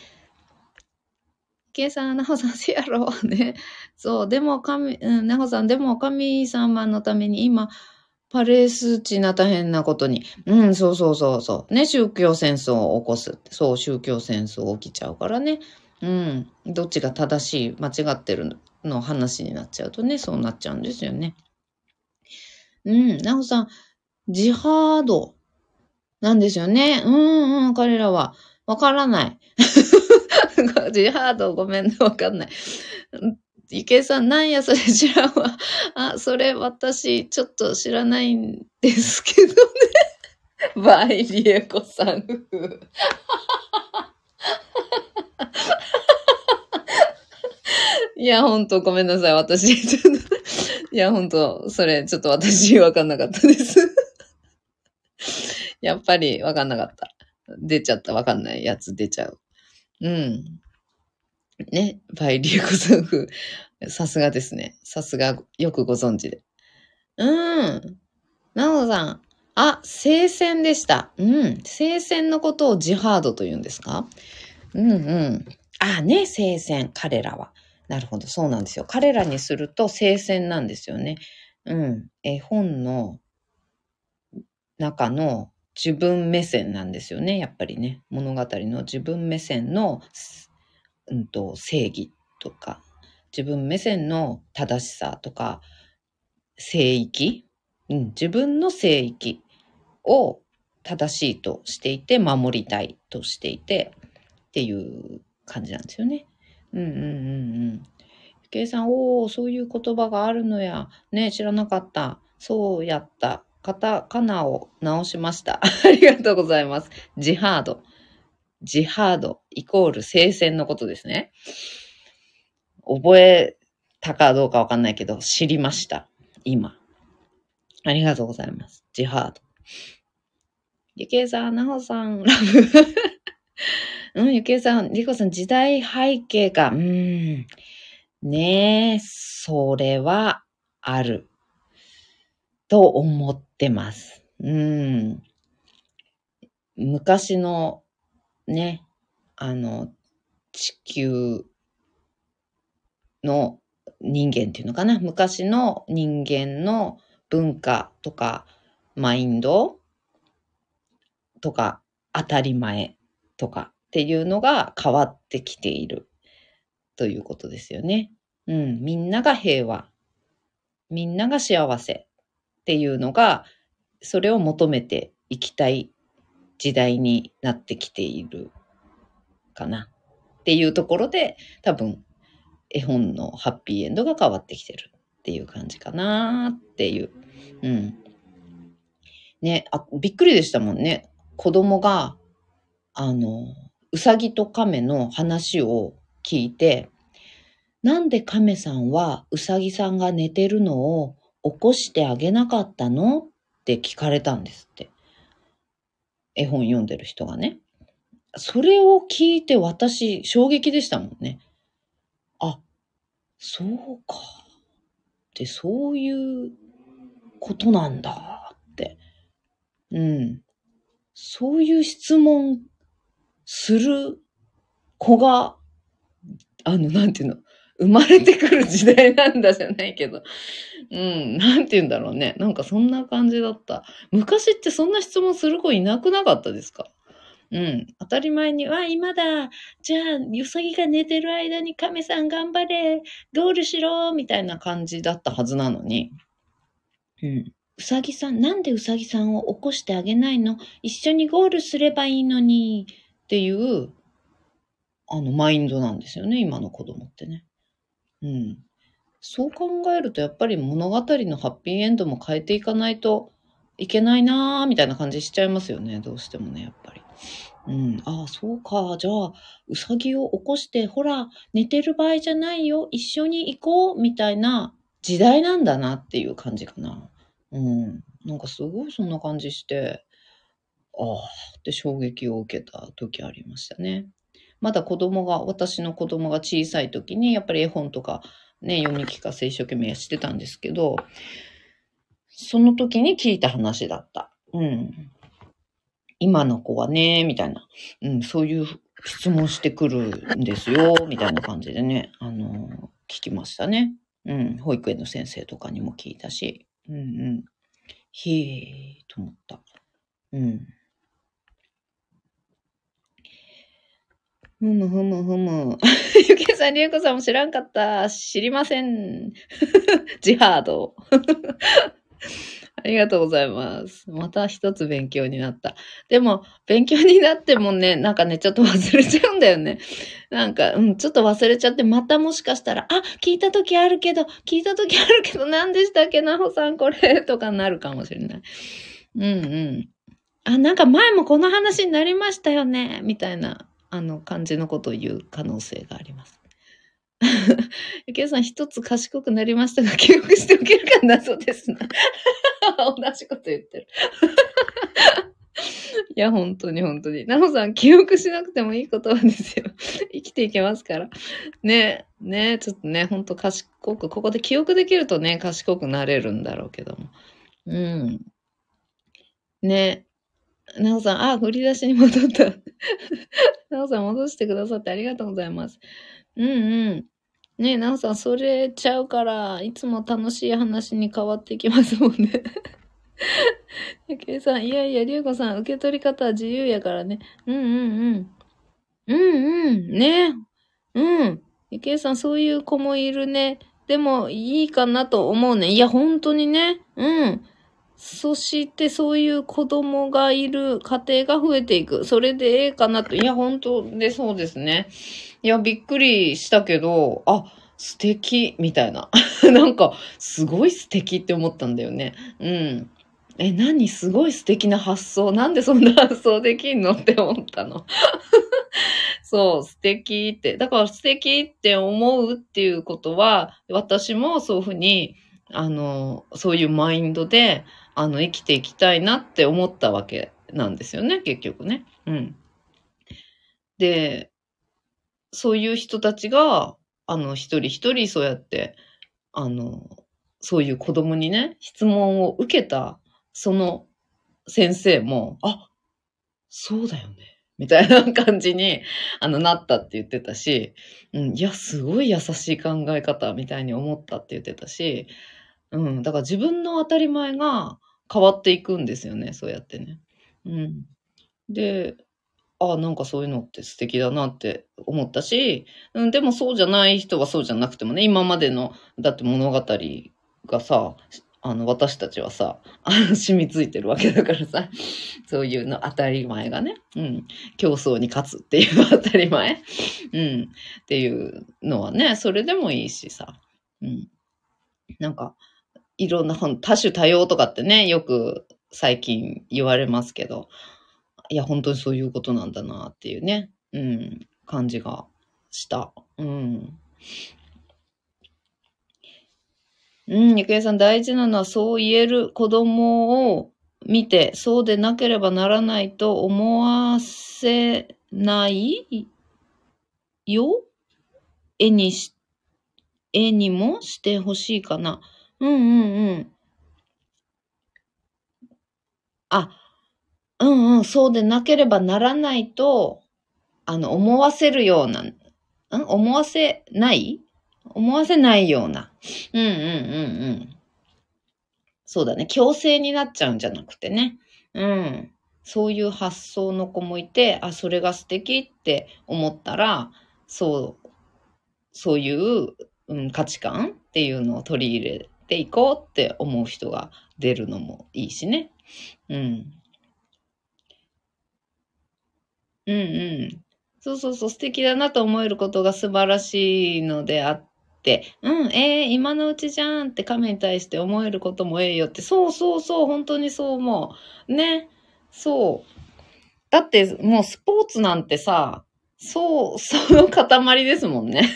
けいさん、なほさん、せやろ。ね。そう、でも、神、うん、なほさん、でも、神様のために今、パレスチナ大変なことに。うん、そうそうそうそう。ね、宗教戦争を起こす。そう、宗教戦争起きちゃうからね。うん。どっちが正しい、間違ってるの話になっちゃうとね、そうなっちゃうんですよね。うん、なおさん、ジハードなんですよね。うんうん、彼らは。わからない。ジハードごめんね、わかんない。池江さん、なんやそれ知らんわ。あ、それ私、ちょっと知らないんですけどね。バイリエコさんいや、ほんとごめんなさい。私、ちょっといや、ほんと、それ、ちょっと私わかんなかったです。やっぱりわかんなかった。出ちゃった。わかんないやつ出ちゃう。うん。ね、バイリュウコさん風。さすがですね。さすが、よくご存知で。うん。なおさん。あ、聖戦でした。うん。聖戦のことをジハードと言うんですか？うんうん。あ、ね、聖戦。彼らは。なるほど。そうなんですよ。彼らにすると聖戦なんですよね。うん。絵本の中の自分目線なんですよね。やっぱりね。物語の自分目線の、うんと、正義とか、自分目線の正しさとか、聖域、うん、自分の聖域を正しいとしていて、守りたいとしていて、っていう感じなんですよね。うんうんうんうん。ゆけいさん、おー、そういう言葉があるのや。ね、知らなかった。そうやった。カタカナを直しました。ありがとうございます。ジハード。ジハードイコール聖戦のことですね。覚えたかどうかわかんないけど、知りました。今。ありがとうございます。ジハード。ゆけいさん、なほさん、ラブ。うん、ゆけいさん、りこさん、時代背景が、うん。ねえ、それはある。と思ってます。うん。昔のね、あの、地球の人間っていうのかな。昔の人間の文化とか、マインドとか、当たり前とかっていうのが変わってきているということですよね。うん。みんなが平和。みんなが幸せっていうのが、それを求めていきたい時代になってきているかなっていうところで、多分絵本のハッピーエンドが変わってきてるっていう感じかなっていう。うん。ね、あ、びっくりでしたもんね。子供が、あの、うさぎと亀の話を聞いて、なんで亀さんはうさぎさんが寝てるのを起こしてあげなかったの？って聞かれたんですって。絵本読んでる人がね。それを聞いて私衝撃でしたもんね。あ、そうか。ってそういうことなんだって。うん。そういう質問する子が、あの、なんていうの、生まれてくる時代なんだじゃないけど。うん、なんて言うんだろうね。なんかそんな感じだった。昔ってそんな質問する子いなくなかったですか？うん。当たり前に、わ、今だ。じゃあ、うさぎが寝てる間に亀さん頑張れ。ゴールしろ。みたいな感じだったはずなのに。うん。うさぎさん、なんでうさぎさんを起こしてあげないの？一緒にゴールすればいいのに。っていう、あの、マインドなんですよね。今の子供ってね。うん。そう考えると、やっぱり物語のハッピーエンドも変えていかないといけないなーみたいな感じしちゃいますよね。どうしてもね、やっぱり。うん。ああ、そうか。じゃあ、うさぎを起こして、ほら、寝てる場合じゃないよ。一緒に行こう。みたいな時代なんだなっていう感じかな。うん。なんかすごいそんな感じして、ああって衝撃を受けた時ありましたね。まだ子供が、私の子供が小さい時に、やっぱり絵本とかね、読み聞かせ一生懸命してたんですけど、その時に聞いた話だった。うん。今の子はね、みたいな。うん、そういう質問してくるんですよ、みたいな感じでね、あの、聞きましたね。うん、保育園の先生とかにも聞いたし。うんうん。ひーと思った。うん。ふむふむふむ。ゆけ さん、りゅうこさんも知らんかった。知りません。ジハード。ありがとうございます。また一つ勉強になった。でも、勉強になってもね、なんかね、ちょっと忘れちゃうんだよね。なんか、うん、ちょっと忘れちゃって、またもしかしたら、あ、聞いた時あるけど、聞いた時あるけど、何でしたっけ、なほさん、これ、とかなるかもしれない。うんうん。あ、なんか前もこの話になりましたよね、みたいな、あの、感じのことを言う可能性があります。ゆきえさん、一つ賢くなりましたが、記憶しておけるか謎ですな。同じこと言ってる。いや、本当に本当に。なおさん、記憶しなくてもいい言葉ですよ。生きていけますから。ね、ね、ちょっとね、ほんと賢く、ここで記憶できるとね、賢くなれるんだろうけども。うん。ね。なおさん、あ、振り出しに戻った。なおさん、戻してくださってありがとうございます。うんうん。ねえ、なおさん、それちゃうから、いつも楽しい話に変わってきますもんね。ゆきえさん、いやいや、りゅうこさん、受け取り方は自由やからね。うんうんうん。うんうん。ねうん。ゆきえさん、そういう子もいるね。でも、いいかなと思うね。いや、本当にね。うん。そして、そういう子供がいる家庭が増えていく。それでええかなと。いや、本当でそうですね。いや、びっくりしたけど、あ、素敵、みたいな。なんか、すごい素敵って思ったんだよね。うん。え、何すごい素敵な発想？なんでそんな発想できんのって思ったの？そう、素敵って。だから素敵って思うっていうことは、私もそういうふうに、あの、そういうマインドで、あの、生きていきたいなって思ったわけなんですよね、結局ね。うん。で、そういう人たちが、あの、一人一人そうやって、あの、そういう子供にね、質問を受けた、その先生も、あ、そうだよね。みたいな感じに、あの、なったって言ってたし、うん、いや、すごい優しい考え方みたいに思ったって言ってたし、うん、だから自分の当たり前が変わっていくんですよね、そうやってね。うん。で、あなんかそういうのって素敵だなって思ったし、うん、でもそうじゃない人はそうじゃなくてもね、今までの、だって物語がさ、あの、私たちはさ、染みついてるわけだからさ、そういうの当たり前がね、うん、競争に勝つっていう当たり前、うん、っていうのはね、それでもいいしさ、うん。なんか、いろんな本、多種多様とかってね、よく最近言われますけど、いや、本当にそういうことなんだなっていうね、うん、感じがした。うん。うん、ゆくえさん大事なのはそう言える子供を見て、そうでなければならないと思わせないよ？絵にし、絵にもしてほしいかな？うんうんうん。あ、うんうん、そうでなければならないと、あの、思わせるような、ん？思わせない？思わせないような。うんうんうんうん。そうだね。強制になっちゃうんじゃなくてね。うん。そういう発想の子もいて、あ、それが素敵って思ったら、そう、そういう、うん、価値観っていうのを取り入れていこうって思う人が出るのもいいしね。うん。うんうん。そうそうそう、素敵だなと思えることが素晴らしいのであって、うん、えー、今のうちじゃんって亀に対して思えることもええよって、そうそうそう、本当にそう思う。ね。そう。だってもうスポーツなんてさ、そう、その塊ですもんね。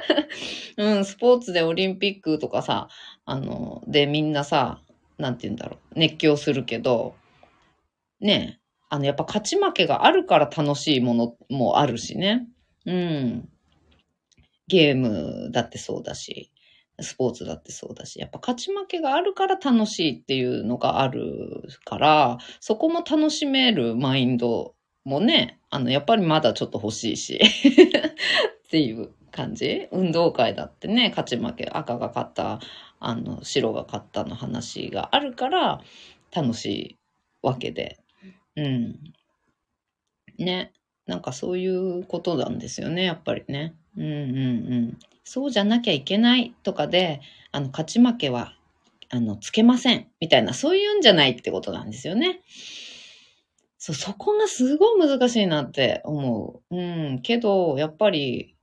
うん、スポーツでオリンピックとかさ、あの、でみんなさ、なんて言うんだろう、熱狂するけど、ね、あの、やっぱ勝ち負けがあるから楽しいものもあるしね。うん。ゲームだってそうだし、スポーツだってそうだし、やっぱ勝ち負けがあるから楽しいっていうのがあるから、そこも楽しめるマインドもね、あの、やっぱりまだちょっと欲しいし、っていう感じ？運動会だってね、勝ち負け、赤が勝った、あの、白が勝ったの話があるから、楽しいわけで。うん。ね。なんかそういうことなんですよね、やっぱりね。うんうんうん。そうじゃなきゃいけないとかで、あの、勝ち負けは、あの、つけません。みたいな、そういうんじゃないってことなんですよね。そう、そこがすごい難しいなって思う。うん。けど、やっぱり、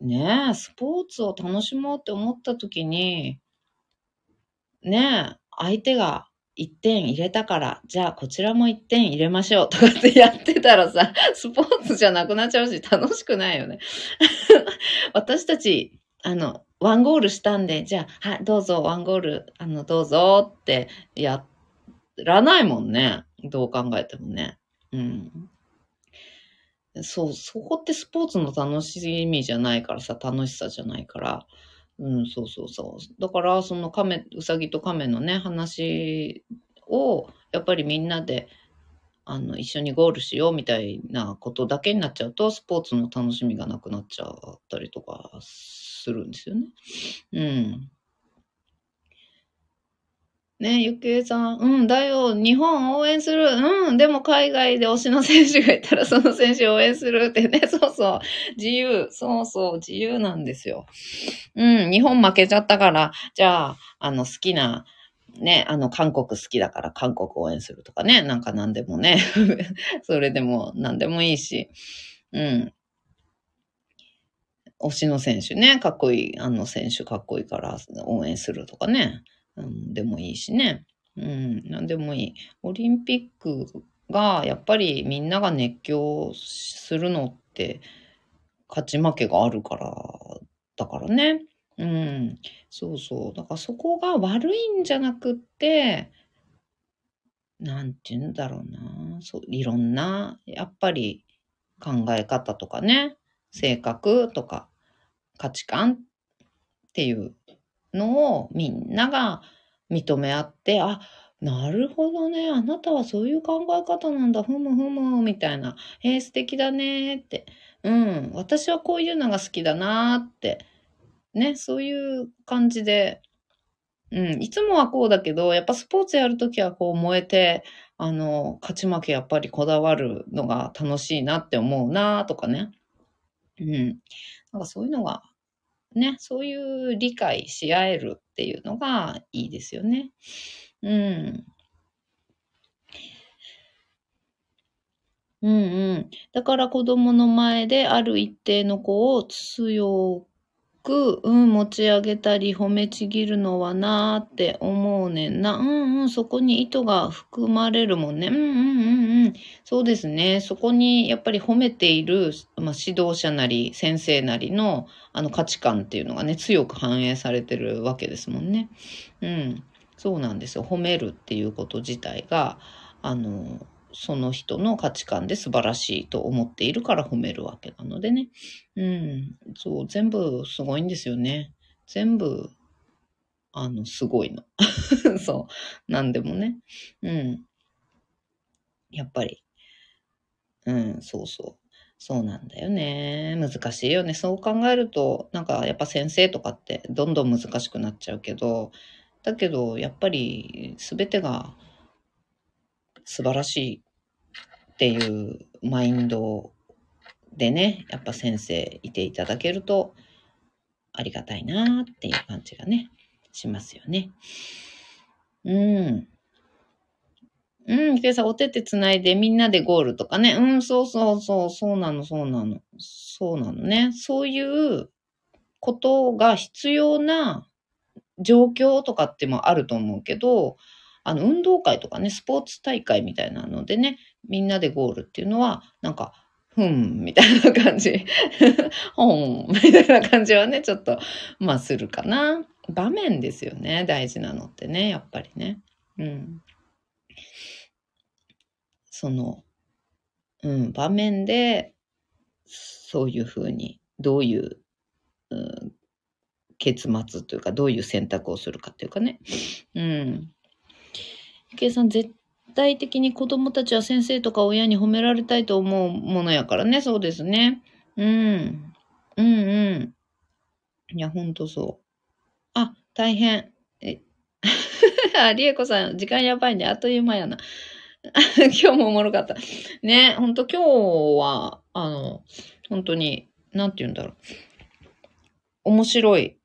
ねえ、スポーツを楽しもうって思った時に、ね、相手が1点入れたから、じゃあこちらも1点入れましょうとかってやってたらさ、スポーツじゃなくなっちゃうし楽しくないよね。私たち、あの、ワンゴールしたんで、じゃあ、はい、どうぞ、ワンゴール、あの、どうぞってやらないもんね。どう考えてもね。うん。そう、そこってスポーツの楽しみじゃないからさ、楽しさじゃないから。うん、そうそうそう。だから、その亀、うさぎと亀のね、話を、やっぱりみんなで、あの、一緒にゴールしようみたいなことだけになっちゃうと、スポーツの楽しみがなくなっちゃったりとかするんですよね。うん。ねゆきえさん、うん、だよ、日本応援する。うん、でも海外で推しの選手がいたらその選手応援するってね、そうそう、自由、そうそう、自由なんですよ。うん、日本負けちゃったから、じゃあ、あの、好きな、ね、あの、韓国好きだから韓国応援するとかね、なんか何でもね、それでも何でもいいし、うん。推しの選手ね、かっこいい、あの選手かっこいいから応援するとかね、うん、でもいいしね。うん、なんでもいい。オリンピックが、やっぱりみんなが熱狂するのって、勝ち負けがあるから、だからね。うん、そうそう。だからそこが悪いんじゃなくって、なんて言うんだろうな。そう、いろんな、やっぱり考え方とかね、性格とか価値観っていうのをみんなが認め合って、あ、なるほどね。あなたはそういう考え方なんだ。ふむふむ。みたいな。えー、素敵だね。って。うん。私はこういうのが好きだなって。ね。そういう感じで。うん。いつもはこうだけど、やっぱスポーツやるときはこう燃えて、あの、勝ち負けやっぱりこだわるのが楽しいなって思うなとかね。うん。なんかそういうのがね、そういう理解し合えるっていうのがいいですよね。うん。うんうん。だから子供の前である一定の子を強く、うん、持ち上げたり褒めちぎるのはなーって思うねんな。うんうん、そこに意図が含まれるもんね。うんうんうんうん。そうですね。そこにやっぱり褒めている、まあ、指導者なり先生なりのあの価値観っていうのがね、強く反映されてるわけですもんね。うん。そうなんですよ。褒めるっていうこと自体が、あの、その人の価値観で素晴らしいと思っているから褒めるわけなのでね。うん。そう、全部すごいんですよね。全部、あの、すごいの。そう。なんでもね。うん。やっぱり。うん、そうそう。そうなんだよね。難しいよね。そう考えると、なんかやっぱ先生とかってどんどん難しくなっちゃうけど、だけどやっぱり全てが素晴らしいっていうマインドでね、やっぱ先生いていただけるとありがたいなっていう感じがね、しますよね。うん。うん、今朝お手手つないでみんなでゴールとかね。うん、そうそうそう、そうなの、そうなの。そうなのね。そういうことが必要な状況とかってもあると思うけど、あの、運動会とかね、スポーツ大会みたいなのでね、みんなでゴールっていうのは、なんか、ふん、みたいな感じ。ほん、みたいな感じはね、ちょっと、まあ、するかな。場面ですよね、大事なのってね、やっぱりね。うん。その、うん、場面で、そういうふうに、どういう、うん、結末というか、どういう選択をするかっていうかね。うん。ゆきえさん、絶対的に子供たちは先生とか親に褒められたいと思うものやからね。そうですね。うん。うんうん。いや、ほんとそう。あ、大変。え、あ、りえこさん、時間やばいね。あっという間やな。今日もおもろかった。ね、ほんと今日は、あの、本当に、なんて言うんだろう。面白い、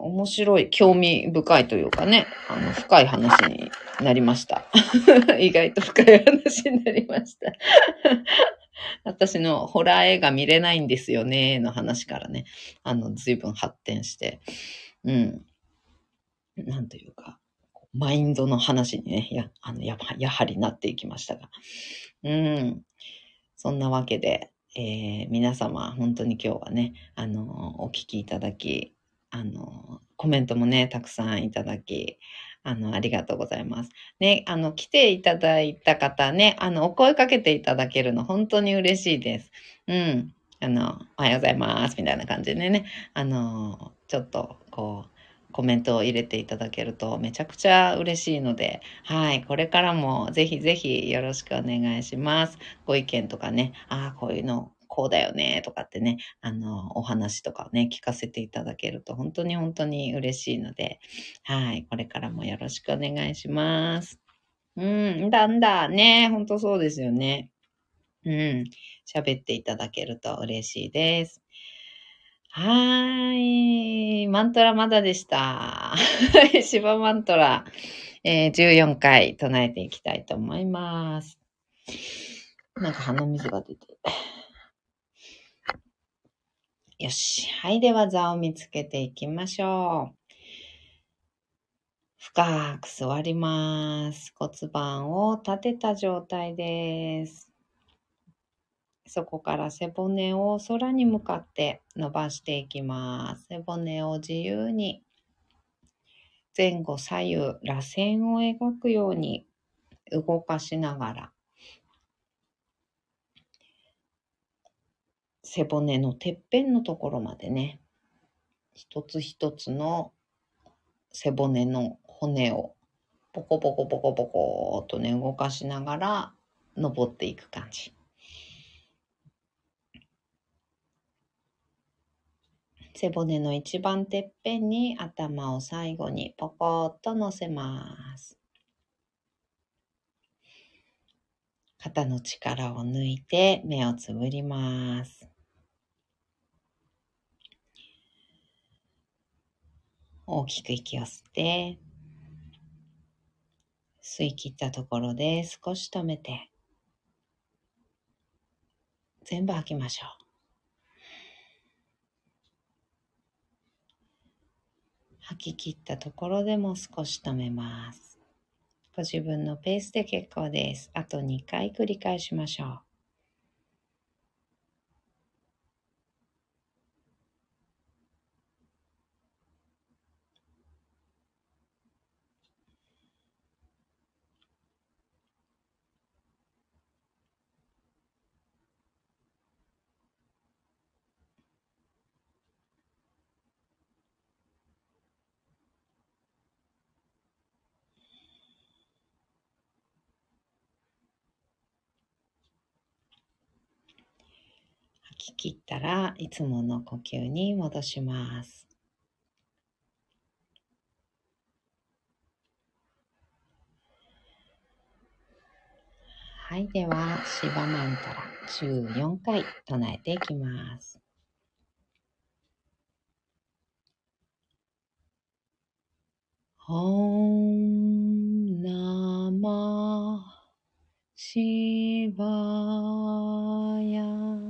面白い、興味深いというかね、あの、深い話になりました。意外と深い話になりました。私のホラー映画見れないんですよね、の話からね、あの、随分発展して、うん。なんというか、マインドの話にね、や、あの、ややはりなっていきましたが。うん。そんなわけで、えー、皆様、本当に今日はね、あの、お聞きいただき、あの、コメントもね、たくさんいただき、あの、ありがとうございます。ね、あの、来ていただいた方ね、あの、お声かけていただけるの本当に嬉しいです。うん。あの、おはようございます、みたいな感じでね、あの、ちょっと、こう、コメントを入れていただけるとめちゃくちゃ嬉しいので、はい、これからもぜひぜひよろしくお願いします。ご意見とかね、ああ、こういうのこうだよね、とかってね、あの、お話とかね、聞かせていただけると本当に本当に嬉しいので、はい、これからもよろしくお願いします。うん、だんだんね、本当そうですよね。うん、喋っていただけると嬉しいです。はーい。マントラまだでした。シバマントラ、えー、14回唱えていきたいと思います。なんか鼻水が出て。よし。はい。では座を見つけていきましょう。深く座ります。骨盤を立てた状態です。そこから背骨を空に向かって伸ばしていきます。背骨を自由に前後左右螺旋を描くように動かしながら背骨のてっぺんのところまでね一つ一つの背骨の骨をポコポコポコポコとね動かしながら登っていく感じ。背骨の一番てっぺんに頭を最後にポコッと乗せます。肩の力を抜いて目をつぶります。大きく息を吸って、吸い切ったところで少し止めて、全部吐きましょう。吐き切ったところでも少し止めます。ご自分のペースで結構です。あと2回繰り返しましょう。き切ったらいつもの呼吸に戻します。はい。では、シバマントラ14回唱えていきます。オンナマシバヤ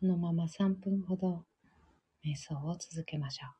そのまま3分ほど瞑想を続けましょう。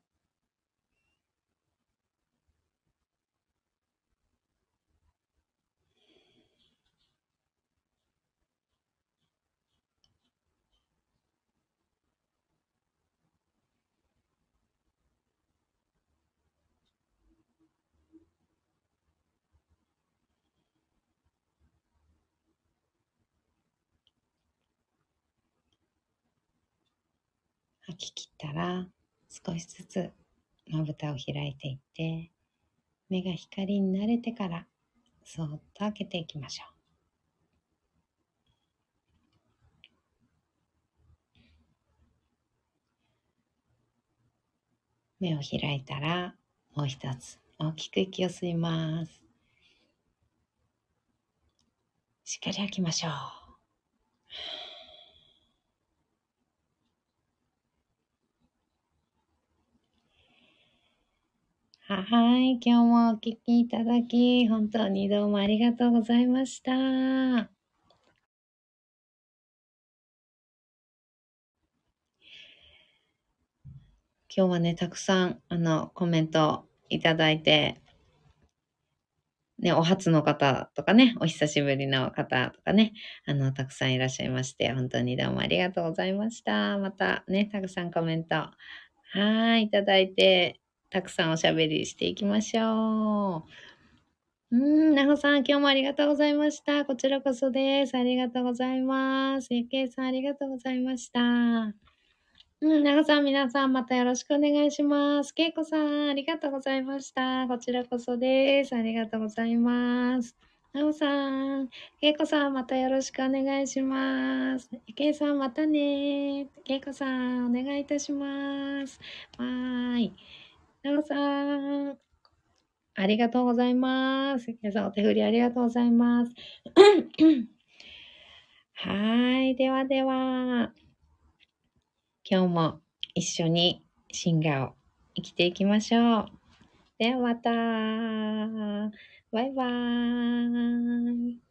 き切ったら少しずつまぶたを開いていって目が光に慣れてからそっと開けていきましょう。目を開いたらもう一つ大きく息を吸います。しっかり吐きましょう。はい。今日もお聞きいただき、本当にどうもありがとうございました。今日はね、たくさん、あの、コメントいただいて、ね、お初の方とかね、お久しぶりの方とかね、あの、たくさんいらっしゃいまして、本当にどうもありがとうございました。またね、たくさんコメント、はい、いただいて、たくさんおしゃべりしていきましょう。うん、なほさん、今日もありがとうございました。こちらこそです。ありがとうございます。ゆけいさん、ありがとうございました。うん、なほさん、皆さん、またよろしくお願いします。けいこさん、ありがとうございました。こちらこそです。ありがとうございます。なおさん、けいこさん、またよろしくお願いします。けいさん、またねけいこさん、お願いいたします。わーい。なおさん、ありがとうございます。皆さんお手振りありがとうございます。はい。ではでは、今日も一緒にシンガーを生きていきましょう。ではまた。バイバーイ。